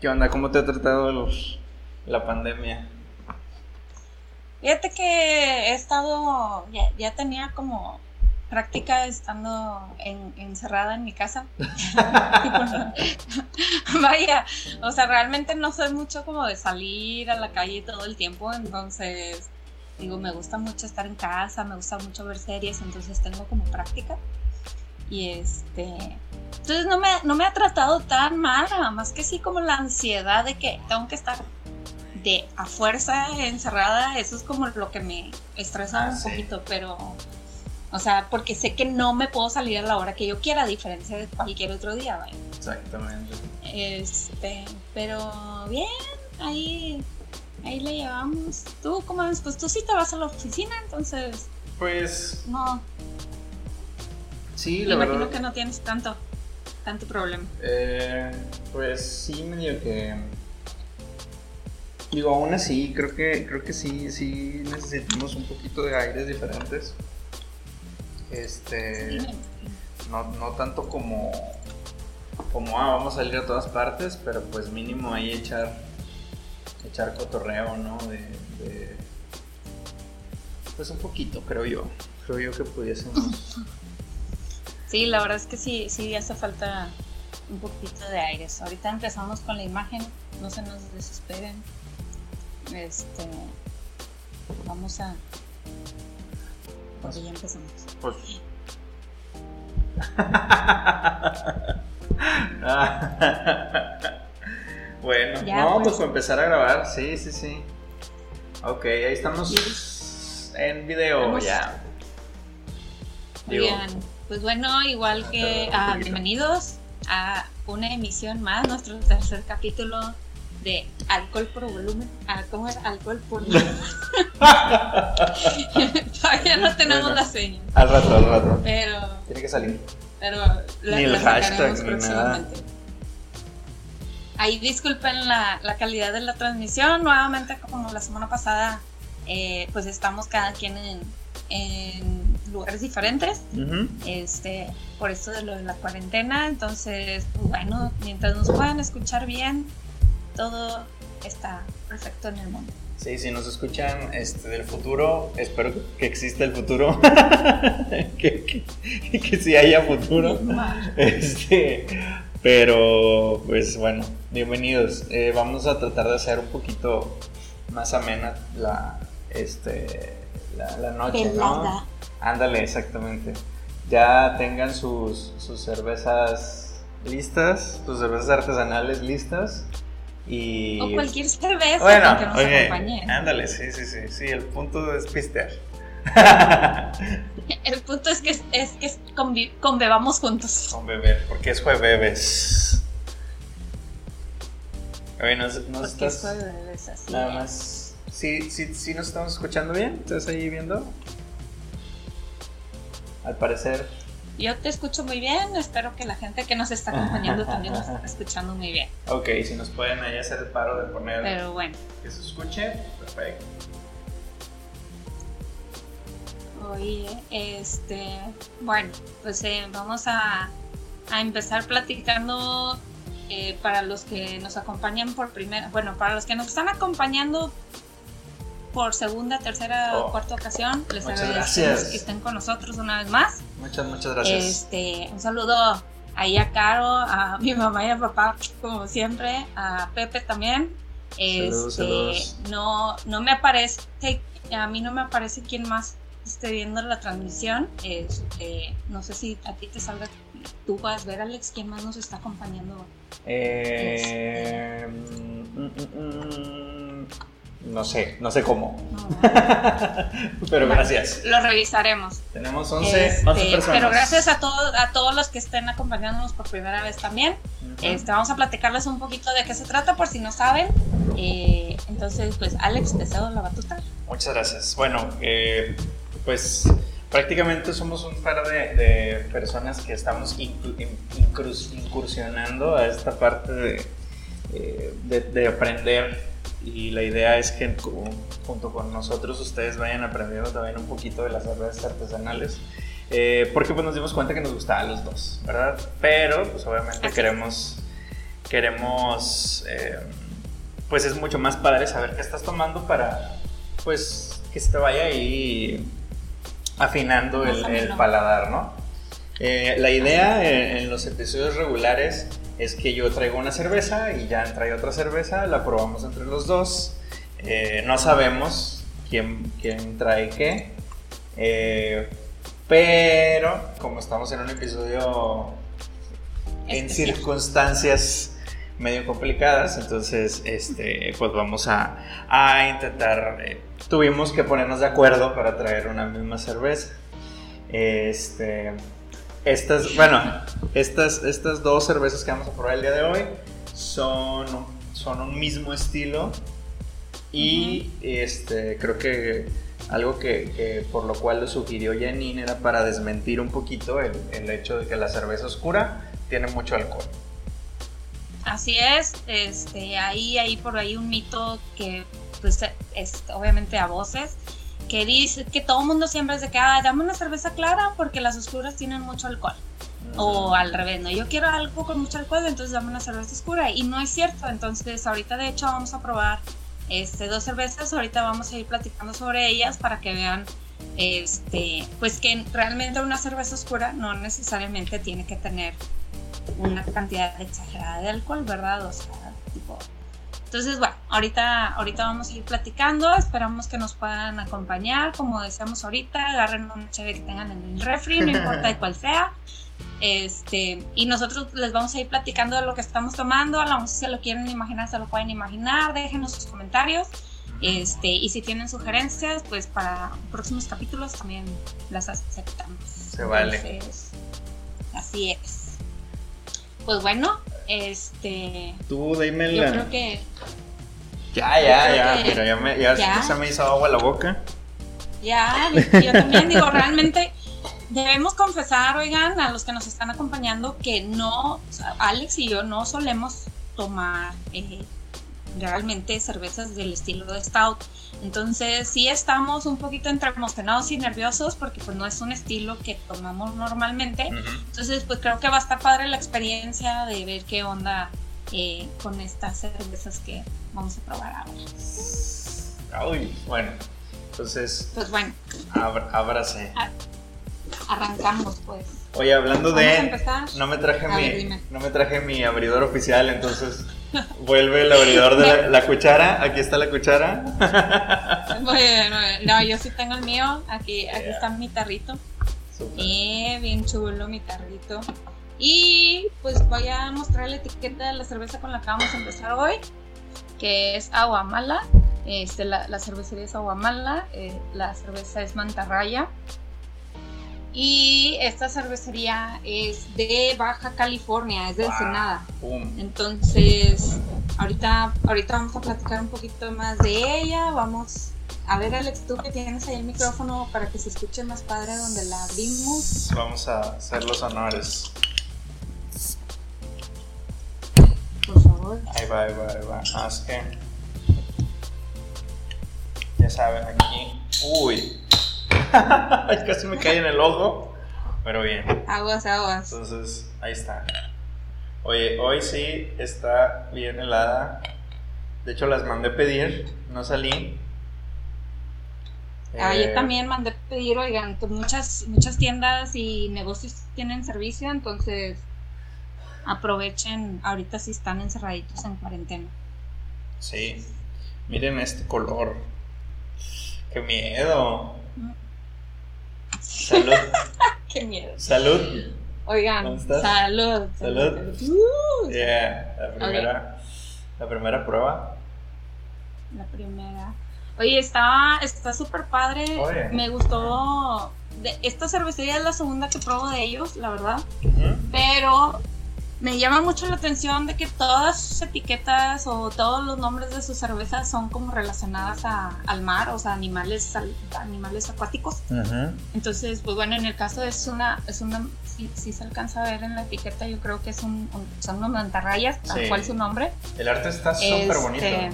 ¿Qué onda? ¿Cómo te ha tratado los, la pandemia? Fíjate que he estado, ya, tenía como práctica estando encerrada en mi casa. Vaya, o sea, realmente no soy mucho como de salir a la calle todo el tiempo, entonces digo, me gusta mucho estar en casa, me gusta mucho ver series, entonces tengo como práctica. Y este, entonces no me, no me ha tratado tan mal, nada más que sí como la ansiedad de que tengo que estar de a fuerza encerrada, eso es como lo que me estresa ah, un poquito, pero o sea, porque sé que no me puedo salir a la hora que yo quiera, a diferencia de cualquier otro día, ¿vale? Exactamente. Este, pero bien, ahí, ahí le llevamos. ¿Tú cómo ves? Pues tú sí te vas a la oficina, entonces. Pues. No. Sí, la Me imagino que no tienes tanto, tanto problema. Eh, pues sí, medio que. Digo, aún así, creo que, creo que sí, sí necesitamos un poquito de aires diferentes. Este. No, no tanto como. Como, ah, vamos a salir a todas partes, pero pues mínimo ahí echar. Echar cotorreo, ¿no? De, pues un poquito, creo yo. Creo yo que pudiésemos. Sí, la verdad es que sí, sí hace falta un poquito de aires. Ahorita empezamos con la imagen, no se nos desesperen. Este, vamos a, pues ya empezamos. Pues. bueno, no, pues. pues empezar a grabar, sí, sí, sí. Ok, ahí estamos en video ya. Bien, pues bueno, igual que ah, bienvenidos a una emisión más, nuestro tercer capítulo de alcohol por volumen. Ah, ¿Cómo es? Alcohol por volumen. Todavía no tenemos la seña. Al rato, al rato. Pero. Tiene que salir. Pero la, ni el hashtag ni nada. Ahí disculpen la, la, calidad de la transmisión. Nuevamente, como la semana pasada, eh, pues estamos cada quien en, en lugares diferentes. Este, por esto de lo de la cuarentena. Entonces, bueno, mientras nos puedan escuchar bien, todo está perfecto en el mundo. Sí, si nos escuchan este, del futuro, espero que exista el futuro, que, que, sí haya futuro. Este, pero, pues bueno, bienvenidos. Eh, vamos a tratar de hacer un poquito más amena la, este, la, noche, ¿no? Ándale, exactamente. Ya tengan sus, sus cervezas listas, sus cervezas artesanales listas o cualquier cerveza bueno, que nos acompañe. Ándale, sí, sí, sí, sí, el punto es pistear. el punto es que es, que conbebamos juntos. Con beber, porque es jueves. Oye, ¿nos, nos estás, es jueves, así Nada más. ¿Sí, sí, ¿Sí nos estamos escuchando bien? ¿Estás ahí viendo? Al parecer yo te escucho muy bien, espero que la gente que nos está acompañando también nos está escuchando muy bien. Ok, si nos pueden ahí hacer el paro de poner Pero bueno. que se escuche, perfecto. Oye, este, bueno, pues eh, vamos a, a, empezar platicando eh, para los que nos acompañan por primera, bueno, para los que nos están acompañando por segunda, tercera oh. cuarta ocasión. Les agradecemos que estén con nosotros una vez más. Muchas, muchas gracias. Este, un saludo ahí a Caro, a mi mamá y a papá, como siempre, a Pepe también. Este, no, no me aparece, a mí no me aparece quién más esté viendo la transmisión. Este, no sé si a ti te salga, tú puedes ver, Alex, quién más nos está acompañando. Eh, mm, mm, mm, no sé, no sé cómo. pero gracias. Lo revisaremos. Tenemos 11, este, personas. Pero gracias a, todos a todos los que estén acompañándonos por primera vez también. este, vamos a platicarles un poquito de qué se trata por si no saben. Eh, entonces, pues Alex, te cedo la batuta. Muchas gracias. Bueno, eh, pues prácticamente somos un par de, personas que estamos incursionando a esta parte de, eh, de, de aprender y la idea es que junto con nosotros ustedes vayan aprendiendo también un poquito de las cervezas artesanales. Eh, porque pues nos dimos cuenta que nos gustaban los dos, ¿verdad? Pero pues obviamente queremos queremos, eh, pues es mucho más padre saber qué estás tomando para, pues, que se te vaya ahí afinando el, paladar, ¿no? Eh, la idea en, los episodios regulares es que yo traigo una cerveza y ya trae otra cerveza, la probamos entre los dos. Eh, no sabemos quién, quién trae qué, pero como estamos en un episodio en circunstancias medio complicadas, entonces este, pues vamos a, a intentar, eh, tuvimos que ponernos de acuerdo para traer una misma cerveza. Este, estas, bueno, estas, estas dos cervezas que vamos a probar el día de hoy son, son un mismo estilo y este, creo que algo que, por lo cual lo sugirió Janine era para desmentir un poquito el, el hecho de que la cerveza oscura tiene mucho alcohol. Así es, este, ahí hay por ahí un mito que pues es obviamente a voces, que dice que todo el mundo siempre es de que, ah, dame una cerveza clara porque las oscuras tienen mucho alcohol. O al revés, no, yo quiero algo con mucho alcohol, entonces dame una cerveza oscura. Y no es cierto, entonces ahorita de hecho vamos a probar este, dos cervezas, ahorita vamos a ir platicando sobre ellas para que vean este, pues que realmente una cerveza oscura no necesariamente tiene que tener una cantidad exagerada de alcohol, ¿verdad? O sea, tipo... Entonces, bueno, ahorita, ahorita vamos a ir platicando, esperamos que nos puedan acompañar, como decíamos ahorita, agarren un cheve que tengan en el refri, no importa de cuál sea. Este, y nosotros les vamos a ir platicando de lo que estamos tomando, a lo mejor si se lo quieren imaginar, se lo pueden imaginar, déjenos sus comentarios. Este, y si tienen sugerencias, pues para próximos capítulos también las aceptamos. Se vale. así es pues bueno, este. Tú, dime Yo creo que. Ya, ya, ya, pero ya, me, ya, se me hizo agua la boca. Ya, yo también digo, realmente debemos confesar, oigan, a los que nos están acompañando, que no, Alex y yo no solemos tomar eh, realmente cervezas del estilo de Stout. Entonces sí estamos un poquito entre emocionados y nerviosos porque pues no es un estilo que tomamos normalmente. Entonces pues creo que va a estar padre la experiencia de ver qué onda eh, con estas cervezas que vamos a probar ahora. Uy, bueno, entonces... Pues bueno. ábrase. arrancamos pues. Oye, hablando de... No me traje mi, no me traje mi abridor oficial, entonces Vuelve el abridor de la, cuchara. Aquí está la cuchara. Bueno, no, yo sí tengo el mío. Aquí, aquí está mi tarrito. Eh, bien chulo mi tarrito. Y pues voy a mostrar la etiqueta de la cerveza con la que vamos a empezar hoy, que es Aguamala. Este, la, la cervecería es Aguamala, eh, la cerveza es Mantarraya. Y esta cervecería es de Baja California, es de Ensenada. Entonces, ahorita, ahorita vamos a platicar un poquito más de ella. Vamos a ver, Alex, tú que tienes ahí el micrófono para que se escuche más padre donde la abrimos. Vamos a hacer los honores. Por favor. Ahí va, ahí va, ahí va. Ah, es que. Ya saben, aquí. Uy, Casi me cae en el ojo, pero bien. Aguas, aguas. Entonces, ahí está. Oye, hoy sí está bien helada. De hecho, las mandé pedir, no salí. Ah, yo eh, también mandé pedir, oigan, muchas, muchas tiendas y negocios tienen servicio, entonces aprovechen, ahorita si están encerraditos en cuarentena. Sí, miren este color. Qué miedo. Mm. Salud. Qué miedo. Salud. Oigan, salud. Salud. Uh, la primera, la primera prueba. La primera. Oye, está está súper padre. Me gustó. De, esta cervecería es la segunda que pruebo de ellos, la verdad. Pero me llama mucho la atención de que todas sus etiquetas o todos los nombres de sus cervezas son como relacionadas al mar, o sea, animales, animales acuáticos. Entonces, pues bueno, en el caso es una, es una, si, se alcanza a ver en la etiqueta, yo creo que es un, son unos mantarrayas, tal cual su nombre. El arte está súper bonito. Este,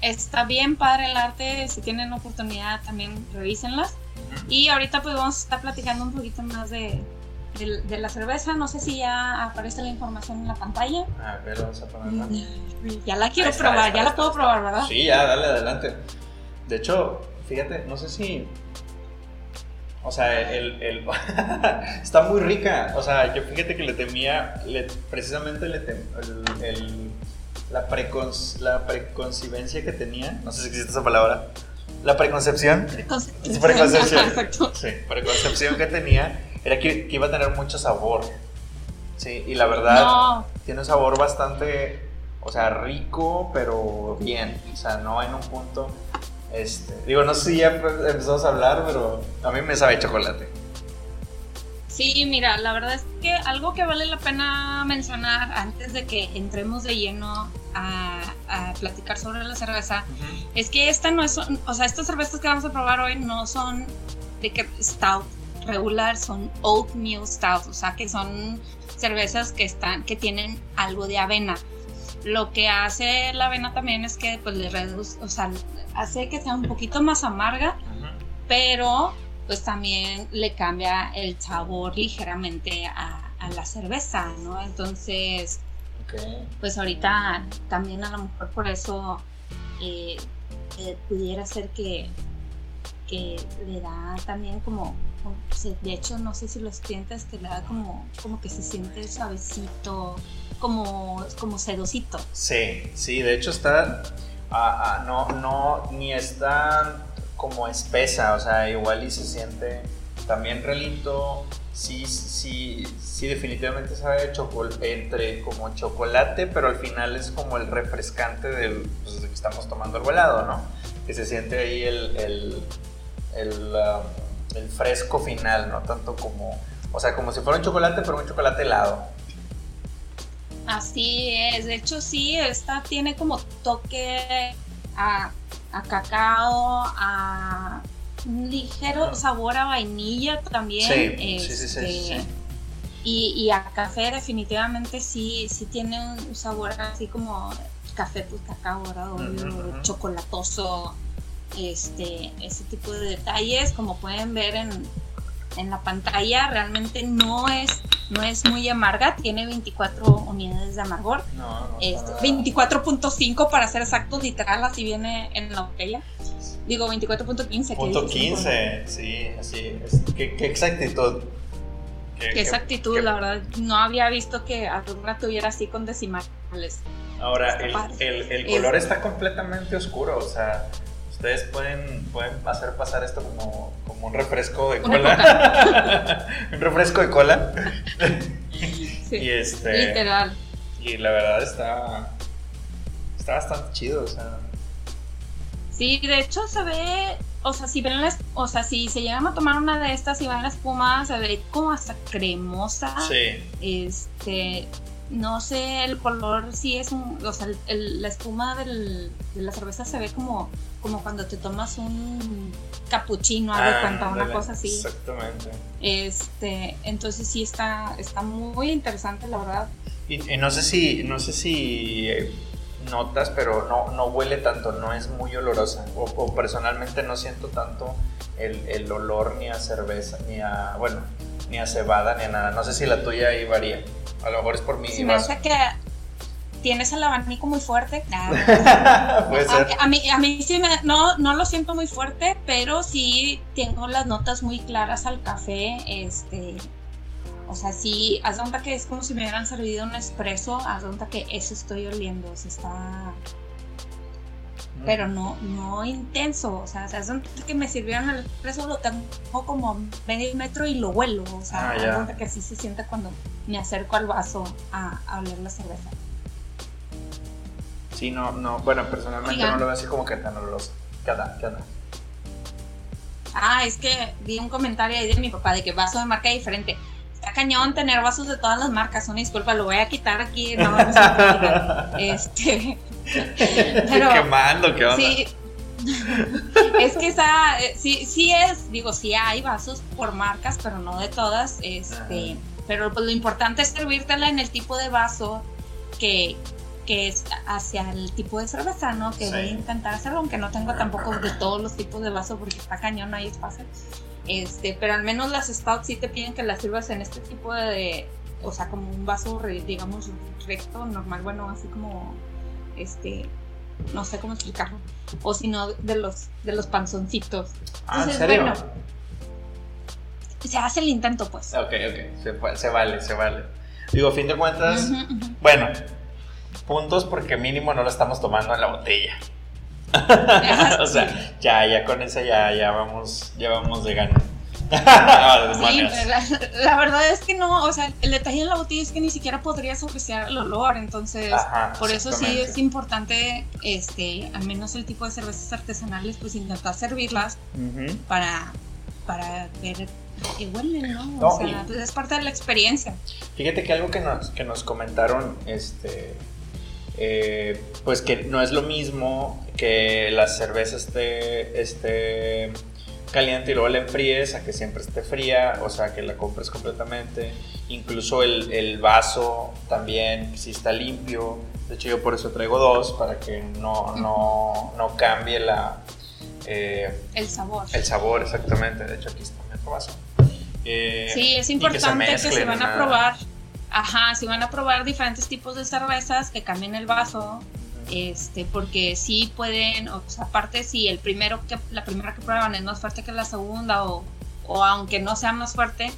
está bien padre el arte, si tienen oportunidad también revísenlas. Y ahorita pues vamos a estar platicando un poquito más de, de, la cerveza. No sé si ya aparece la información en la pantalla. A ver, vamos a ponerla. Mm, ya la quiero probar, ya la puedo probar, ¿verdad? Sí, ya, dale adelante. De hecho, fíjate, no sé si. O sea, el, el está muy rica. O sea, yo fíjate que le temía, precisamente le tem, el, la, la preconcibencia que tenía, no sé si existe esa palabra, la preconcepción. Preconcepción. preconcepción. Sí, preconcepción que tenía era que, iba a tener mucho sabor. Sí, y la verdad tiene un sabor bastante, o sea, rico, pero bien. O sea, no en un punto. Este, digo, no sé si ya empezamos a hablar, pero a mí me sabe chocolate. Sí, mira, la verdad es que algo que vale la pena mencionar antes de que entremos de lleno a, platicar sobre la cerveza es que esta no es, o sea, estas cervezas que vamos a probar hoy no son de que stout regular, son oatmeal stout, o sea, que son cervezas que están, que tienen algo de avena. Lo que hace la avena también es que pues le reduce, o sea, hace que sea un poquito más amarga, pero pues también le cambia el sabor ligeramente a, la cerveza, ¿no? Entonces, pues ahorita también a lo mejor por eso eh, eh, pudiera ser que, que le da también como, de hecho no sé si los clientes que le da como, como que se siente suavecito, como, como sedosito. Sí, sí, de hecho está, ah, ah, no, no, ni está como espesa, o sea, igual y se siente también relito, sí, sí, sí definitivamente sabe entre como chocolate, pero al final es como el refrescante del, pues, que estamos tomando el volado, ¿no? Que se siente ahí el, um, el, fresco final, ¿no? Tanto como, o sea, como si fuera un chocolate, pero un chocolate helado. Así es, de hecho sí, esta tiene como toque a a cacao, a un ligero sabor a vainilla también. Sí, sí, sí, este, y, a café definitivamente sí, sí tiene un sabor así como café, pues cacao, ¿verdad? chocolatoso, este, ese tipo de detalles, como pueden ver en, en la pantalla realmente no es, no es muy amarga, tiene 24 unidades de amargor. No, no 24.5 para ser exacto, literal, así viene en la botella. Digo 24.15. Punto 15, sí, así. Es, ¿Qué, exactitud. Qué, exactitud, la verdad. No había visto que alguna tuviera así con decimales. Ahora, el, el, el, color está completamente oscuro, o sea, ustedes pueden, pueden hacer pasar esto como, como un refresco de cola. un refresco de cola. sí, y este, literal. Y la verdad está, está bastante chido, o sea. Sí, de hecho se ve, o sea, si ven la, o sea, si se llegan a tomar una de estas y ven la espuma, se ve como hasta cremosa. Sí. Este, no sé, el color sí es un, o sea, la espuma de la cerveza se ve como, como cuando te tomas un capuchino, algo cuenta, una cosa así. Exactamente. Este, entonces sí está, está muy interesante, la verdad. Y, no sé si, no sé si eh, notas, pero no, no huele tanto, no es muy olorosa. O, personalmente no siento tanto el, el, olor ni a cerveza, ni a, bueno, ni a cebada, ni a nada. No sé si la tuya ahí varía. A lo mejor es por mi. Si me hace que tienes el abanico muy fuerte. Puede ser. A, mí, a mí sí me, no, no lo siento muy fuerte, pero sí tengo las notas muy claras al café. Este, o sea, sí, haz cuenta que es como si me hubieran servido un espresso, haz cuenta que eso estoy oliendo, o sea, está... Pero no, no intenso, o sea, haz cuenta que me sirvieron el espresso, lo tengo como medio metro y lo huelo, o sea, ah, cuenta que así se siente cuando me acerco al vaso a, a oler la cerveza. Sí, no, no, bueno, personalmente no lo veo así como que tan oloroso. ¿Qué onda? ¿Qué onda? Ah, es que vi un comentario ahí de mi papá de que vaso de marca diferente. Está cañón tener vasos de todas las marcas, una disculpa, lo voy a quitar aquí, no vamos a Este. Pero, Quemando, ¿qué onda? Sí, es que esa, eh, sí, sí es, digo, sí hay vasos por marcas, pero no de todas, este, pero pues lo importante es servírtela en el tipo de vaso que, que es hacia el tipo de cerveza, ¿no? Que voy a intentar hacerlo, aunque no tengo tampoco de todos los tipos de vaso porque está cañón, hay espacio. Este, pero al menos las stouts sí te piden que las sirvas en este tipo de, o sea, como un vaso, digamos, recto, normal, bueno, así como, este, no sé cómo explicarlo, o si no, de los, de los panzoncitos. Ah, ¿en serio? Bueno, se hace el intento, pues. Ok, ok, se, se vale, se vale. Digo, a fin de cuentas, bueno, puntos porque mínimo no lo estamos tomando en la botella. o sea, ya, ya con eso ya, ya vamos, ya vamos de gana. sí, la, verdad es que no, o sea, el detalle de la botella es que ni siquiera podrías apreciar el olor, entonces por eso sí es importante, este, al menos el tipo de cervezas artesanales, pues intentar servirlas para, para ver que huelen, ¿no? o sea, pues es parte de la experiencia. Fíjate que algo que nos, que nos comentaron, este, eh, pues que no es lo mismo que la cerveza esté, esté caliente y luego la enfríes a que siempre esté fría, o sea, que la compres completamente. Incluso el, el, vaso también, si está limpio. De hecho, yo por eso traigo dos, para que no, no, no cambie la... Eh, el sabor. El sabor, exactamente. De hecho, aquí está otro vaso. Eh, sí, es importante que se, van a probar Ajá, si van a probar diferentes tipos de cervezas, que cambien el vaso, este, porque sí pueden, o sea, aparte si el primero que, la primera que prueban es más fuerte que la segunda, o, o aunque no sea más fuerte,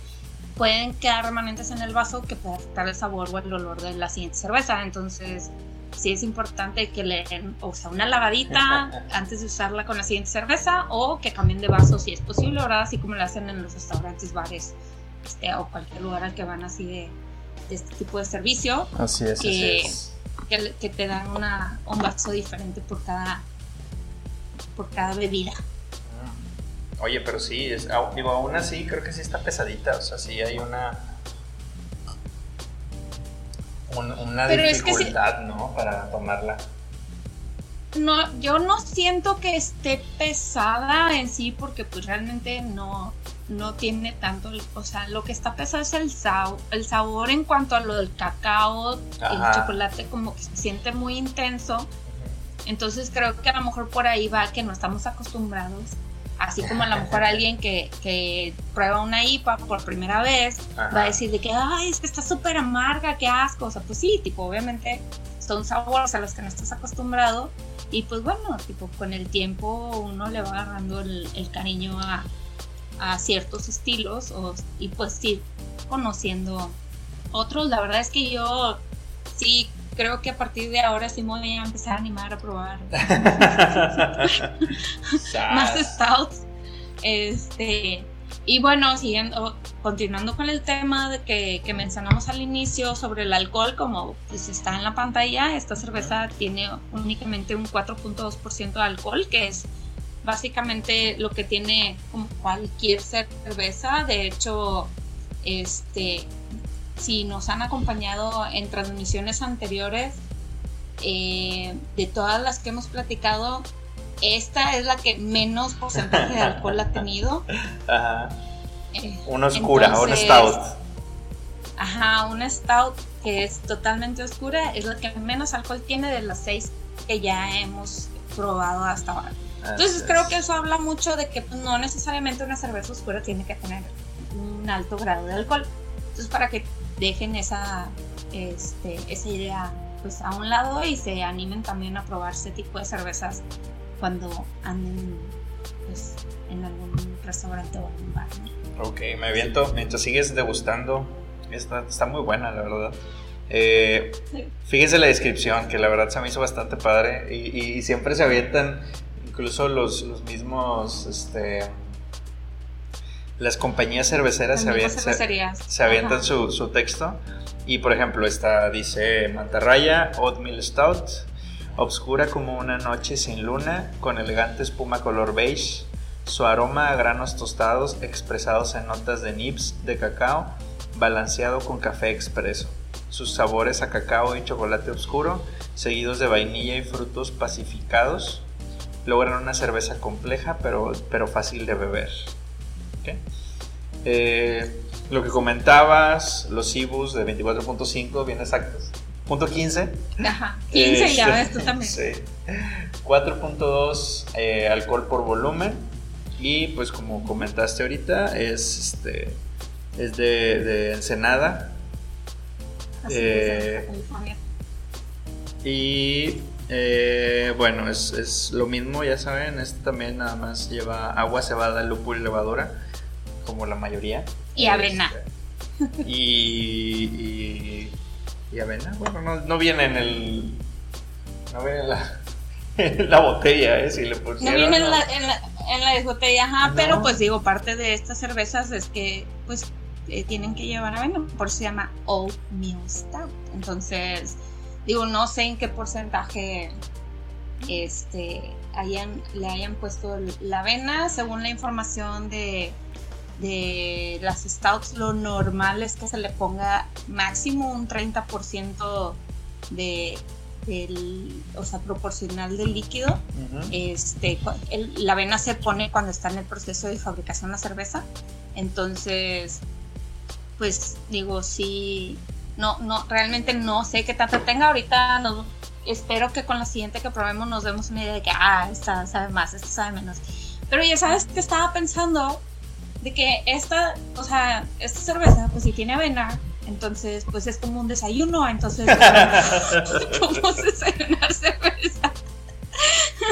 pueden quedar remanentes en el vaso que puede afectar el sabor o el olor de la siguiente cerveza. Entonces, sí es importante que le den, o sea, una lavadita antes de usarla con la siguiente cerveza, o que cambien de vaso si es posible, ahora así como lo hacen en los restaurantes, bares, este, o cualquier lugar al que van así de este tipo de servicio. Así es, que, Que, te dan una, un vaso diferente por cada, por cada bebida. Mm. Oye, pero sí, es, digo, aún así creo que sí está pesadita, o sea, sí hay una... una dificultad, ¿no? Para tomarla. No, yo no siento que esté pesada en sí porque pues realmente no, no tiene tanto, o sea, lo que está pesado es el, sabor, el sabor en cuanto a lo del cacao, el chocolate como que se siente muy intenso. Entonces creo que a lo mejor por ahí va que no estamos acostumbrados. Así como a lo mejor alguien que, que prueba una IPA por primera vez va a decir de que, ay, es que está súper amarga, qué asco. O sea, pues sí, tipo, obviamente son sabores a los que no estás acostumbrado. Y pues bueno, tipo, con el tiempo uno le va agarrando el cariño a, a ciertos estilos y pues ir conociendo otros. La verdad es que yo sí creo que a partir de ahora sí me voy a empezar a animar a probar más stouts. Este, y bueno, siguiendo, continuando con el tema de que, que, mencionamos al inicio sobre el alcohol, como pues está en la pantalla, esta cerveza tiene únicamente un 4.2% de alcohol, que es básicamente lo que tiene como cualquier cerveza. De hecho, este, si nos han acompañado en transmisiones anteriores, eh, de todas las que hemos platicado, esta es la que menos porcentaje de alcohol ha tenido. Ajá. Eh, una oscura, una stout. Ajá, una stout que es totalmente oscura, es la que menos alcohol tiene de las seis que ya hemos probado hasta ahora. Entonces creo que eso habla mucho de que pues, no necesariamente una cerveza oscura tiene que tener un alto grado de alcohol. Entonces para que dejen esa, este, esa idea pues a un lado y se animen también a probar ese tipo de cervezas cuando anden pues, en algún restaurante o algún bar. Ok, me aviento. Mientras sigues degustando, está, está muy buena, la verdad. Eh, fíjense la descripción, que la verdad se me hizo bastante padre y, y siempre se avientan incluso los, mismos, este, las compañías cerveceras se, avientan, su, texto. Y por ejemplo, esta dice Mantarraya, Oatmeal Stout, obscura como una noche sin luna, con elegante espuma color beige, su aroma a granos tostados expresados en notas de nibs de cacao, balanceado con café expreso. Sus sabores a cacao y chocolate oscuro, seguidos de vainilla y frutos pacificados, logran una cerveza compleja pero, pero fácil de beber. Eh, lo que comentabas, los IBUs de 24.5 bien exactos. Punto 15. Ajá, 15 ya ves tú también. Sí. 4.2 eh, alcohol por volumen. Y pues como comentaste ahorita, es este es de, de Ensenada. Eh, y eh, bueno, es, lo mismo, ya saben, este también nada más lleva agua cebada, lúpulo y levadura, como la mayoría. Y avena. Este, y, y, avena, bueno, no, no, viene en el... No viene en la, en la botella, ¿eh? Si le pusieron, no viene en la, en la, en la botella, ajá, pero pues digo, parte de estas cervezas es que pues eh, tienen que llevar avena, por eso se llama Oatmeal Stout. Entonces, digo, no sé en qué porcentaje este, hayan, le hayan puesto la avena, según la información de, de las stouts, lo normal es que se le ponga máximo un 30% de, del, o sea, proporcional del líquido. este, la avena se pone cuando está en el proceso de fabricación de la cerveza. Entonces, pues digo, sí, no, no, realmente no sé qué tanto tenga. Ahorita no, espero que con la siguiente que probemos nos demos una idea de que, ah, esta sabe más, esta sabe menos. Pero ya sabes que estaba pensando de que esta, o sea, esta cerveza, pues si tiene avena, entonces pues es como un desayuno, entonces ¿cómo desayunar cerveza?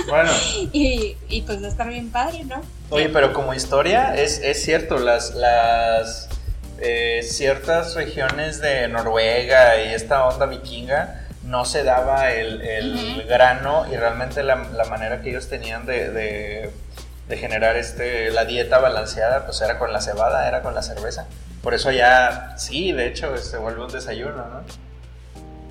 Bueno. Y, y pues va a estar bien padre, ¿no? Oye, pero como historia, es, es cierto, las, las eh, ciertas regiones de Noruega y esta onda vikinga no se daba el, grano y realmente la, manera que ellos tenían de, generar este, la dieta balanceada pues era con la cebada, era con la cerveza. Por eso ya, sí, de hecho, se vuelve un desayuno, ¿no?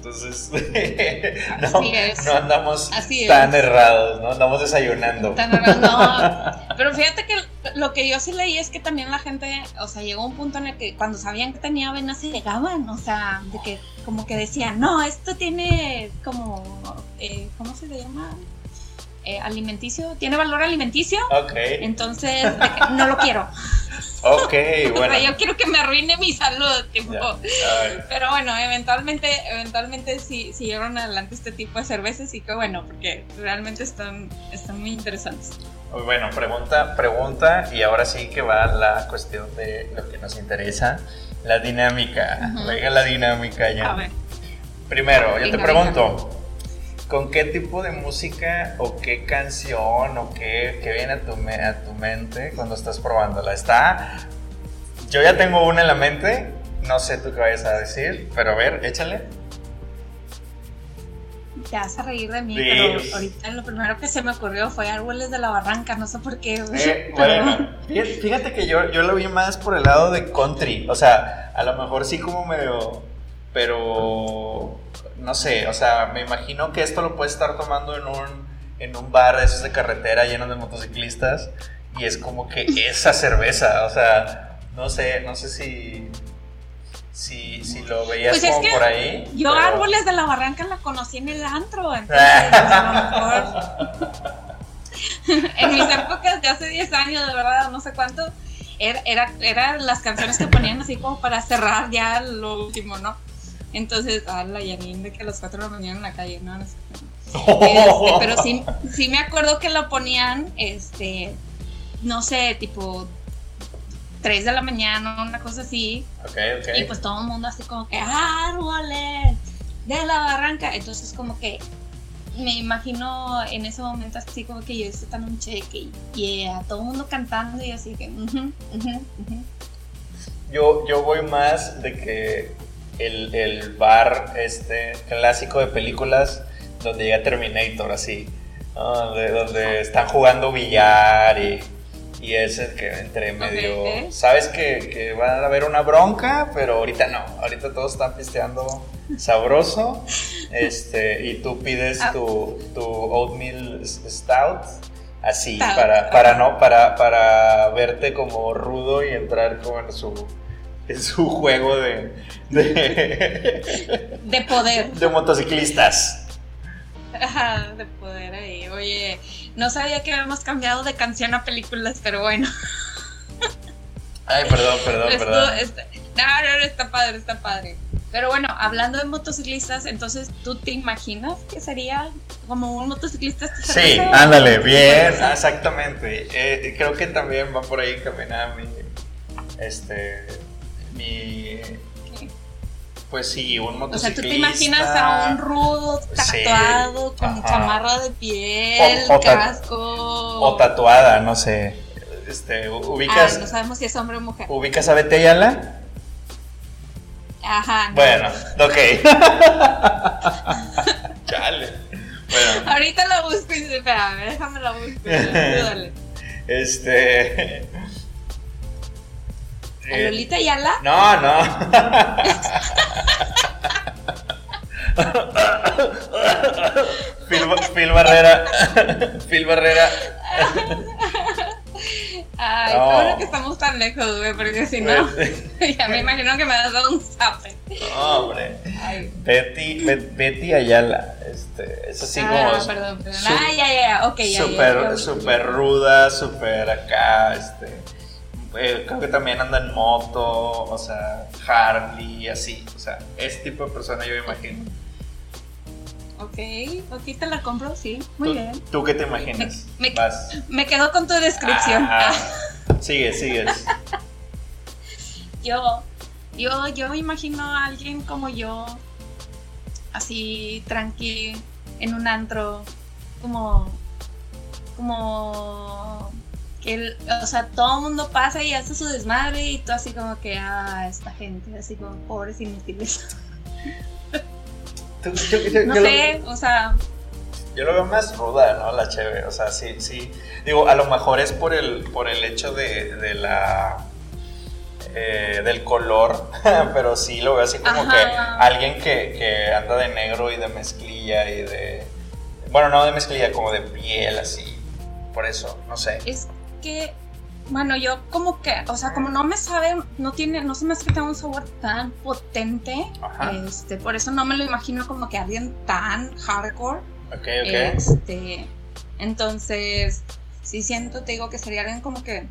Entonces, no, andamos tan errados, ¿no? Andamos desayunando. pero fíjate que lo que yo sí leí es que también la gente, o sea, llegó un punto en el que cuando sabían que tenía avena se llegaban, o sea, de que como que decían, no, esto tiene como, eh, ¿cómo se le llama? Eh, alimenticio, tiene valor alimenticio. Ok. Entonces, no lo quiero. Ok, bueno. yo quiero que me arruine mi salud, tipo. Pero bueno, eventualmente, eventualmente sí siguieron adelante este tipo de cervezas y que bueno, porque realmente están, están muy interesantes. Bueno, pregunta, pregunta, y ahora sí que va la cuestión de lo que nos interesa, la dinámica. Venga la dinámica ya. A ver. Primero, yo te pregunto, ¿Con qué tipo de música o qué canción o qué, viene a tu, a tu mente cuando estás probándola? Está. Yo ya tengo una en la mente, no sé tú qué vayas a decir, pero a ver, échale. Te vas a reír de mí, pero ahorita lo primero que se me ocurrió fue Árboles de la Barranca, no sé por qué. Eh, bueno, fíjate que yo, yo lo vi más por el lado de country, o sea, a lo mejor sí como medio, pero no sé, o sea, me imagino que esto lo puedes estar tomando en un, en un bar de esos de carretera lleno de motociclistas y es como que esa cerveza, o sea, no sé, no sé si si, si lo veías pues como por ahí. Yo Árboles de la Barranca la conocí en el antro, entonces a lo mejor en mis épocas de hace 10 años, de verdad, no sé cuánto, era, era, eran las canciones que ponían así como para cerrar ya lo último, ¿no? Entonces, a la Yanin de que a las 4 de la mañana en la calle, no, no sé. Este, pero sí, sí me acuerdo que lo ponían, este, no sé, tipo 3 de la mañana, una cosa así. Ok, ok. Y pues todo el mundo así como que, árboles de la barranca. Entonces como que me imagino en ese momento así como que yo estoy tan un cheque y a todo el mundo cantando y así que... Yo, yo voy más de que el, el, bar este clásico de películas donde llega Terminator, así, donde, están jugando billar y, y es el que entre medio... Sabes que, que va a haber una bronca, pero ahorita no, ahorita todos están pisteando sabroso este, y tú pides ah. tu, tu oatmeal stout así para, para no para, para verte como rudo y entrar como en su en su juego de, de, poder. De motociclistas. Ajá, de poder ahí. Oye, no sabía que habíamos cambiado de canción a películas, pero bueno. Ay, perdón, perdón, perdón. no, no, está padre, está padre. Pero bueno, hablando de motociclistas, entonces tú te imaginas que sería como un motociclista Sí, ándale, bien, exactamente. Eh, creo que también va por ahí caminando mi, este, pues sí, un motociclista. O sea, tú te imaginas a un rudo tatuado con chamarra de piel, o, casco. O tatuada, no sé. Este, ubicas. Ah, no sabemos si es hombre o mujer. ¿Ubicas a Bete Ayala? Ajá. Bueno, ok. Chale. Bueno. Ahorita la busco y dice, espérame, déjame la busco. Dale. Este. ¿A Lolita Ayala? No, no. Phil, Phil Barrera. Phil Barrera. Ay, no. bueno que estamos tan lejos, güey, porque si no, ya me imagino que me has dado un zape. No, hombre. Ay. Betty, Betty Ayala, este, es así ah, como. perdón, perdón. ah, ya, ya, ok, ya. Súper, súper ruda, súper acá, este. Eh, creo que también anda en moto, o sea, Harley, así. O sea, ese tipo de persona yo me imagino. Ok, ok, te la compro, sí, muy bien. ¿Tú qué te imaginas? Me, me, quedo con tu descripción. Ah, sigue, sigues. yo, yo, yo me imagino a alguien como yo, así tranqui, en un antro, como, como que, o sea, todo el mundo pasa y hace su desmadre y tú así como que, ah, esta gente, así como pobres inútiles no sé, o sea. Yo lo veo más ruda, ¿no? La cheve. O sea, sí, sí. Digo, a lo mejor es por el, por el hecho de, la. Eh, del color, pero sí lo veo así como que alguien que, anda de negro y de mezclilla y de. Bueno, no de mezclilla, como de piel, así. Por eso, no sé. Es que bueno, yo como que, o sea, como no me sabe, no tiene, no se me hace que tenga un sabor tan potente, este, por eso no me lo imagino como que alguien tan hardcore. Ok, ok. Este, entonces, sí siento, te digo que sería alguien como que,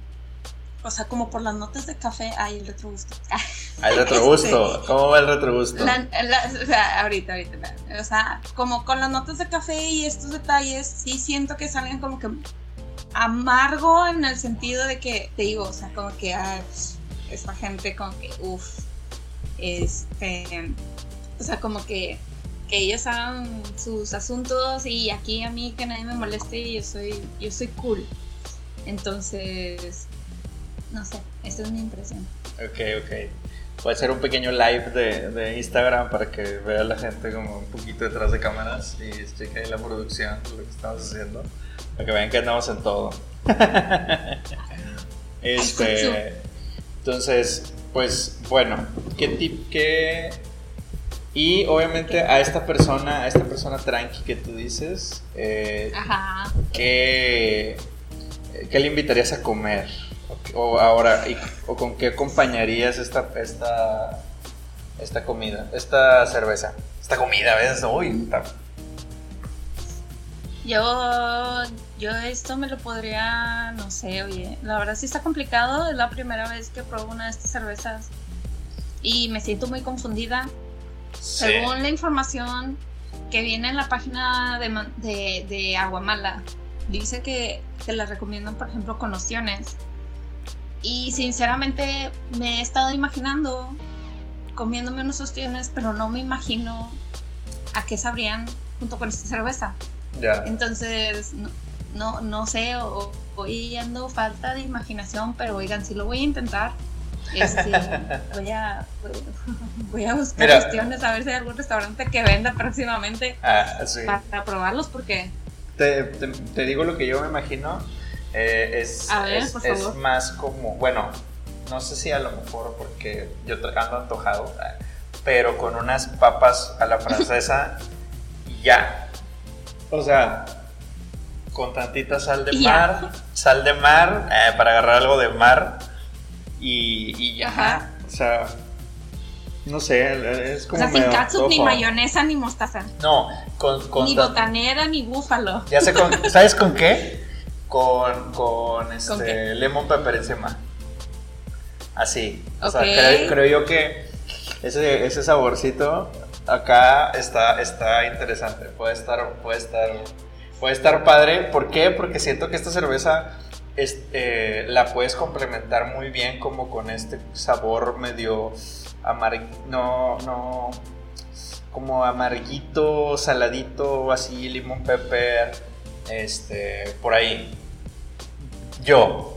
o sea, como por las notas de café, ay, el retrogusto. Ah, el retrogusto, este, ¿cómo va el retrogusto? o sea, ahorita, ahorita, o sea, como con las notas de café y estos detalles, sí siento que es alguien como que amargo en el sentido de que, te digo, o sea, como que ah, esta gente como que, uff, este, o sea, como que, que ellos hagan sus asuntos y aquí a mí que nadie me moleste y yo soy, yo soy cool. Entonces, no sé, esa es mi impresión. Ok, ok. Puede ser un pequeño live de, de, Instagram para que vea la gente como un poquito detrás de cámaras y cheque la producción, lo que estamos haciendo. Para que vean que andamos en todo. este. Entonces, pues bueno, ¿qué tip qué y obviamente a esta persona, a esta persona tranqui que tú dices, eh, ¿qué, le invitarías a comer? O, ahora, o con qué acompañarías esta, esta, esta comida, esta cerveza, esta comida, ¿ves? Uy, está yo, yo esto me lo podría, no sé, oye, la verdad sí está complicado, es la primera vez que pruebo una de estas cervezas y me siento muy confundida. Según la información que viene en la página de, de, de Aguamala, dice que te la recomiendan, por ejemplo, con opciones. Y sinceramente me he estado imaginando comiéndome unos ostiones, pero no me imagino a qué sabrían junto con esta cerveza. Entonces, no, no, sé, o, voy ando falta de imaginación, pero oigan, si lo voy a intentar. Este, voy, a, voy, a buscar cuestiones a ver si hay algún restaurante que venda próximamente ah, para, probarlos porque te, te, digo lo que yo me imagino eh, es, es, más como bueno no sé si a lo mejor porque yo ando antojado pero con unas papas a la francesa ya. O sea, con tantita sal de mar, sal de mar, eh, para agarrar algo de mar y, ya. O sea, no sé, es como. O sea, sin catsup, ni mayonesa, ni mostaza. No, con. ni botanera, ni búfalo. Ya sé con. ¿Sabes con qué? Con, con este lemon pepper encima. Así. O sea, creo, yo que ese, ese saborcito acá está, está interesante. Puede estar, puede estar, puede estar padre. ¿Por qué? Porque siento que esta cerveza eh, la puedes complementar muy bien como con este sabor medio amarguito, no, no, como amarguito, saladito, así, limón pepper, este, por ahí. Yo.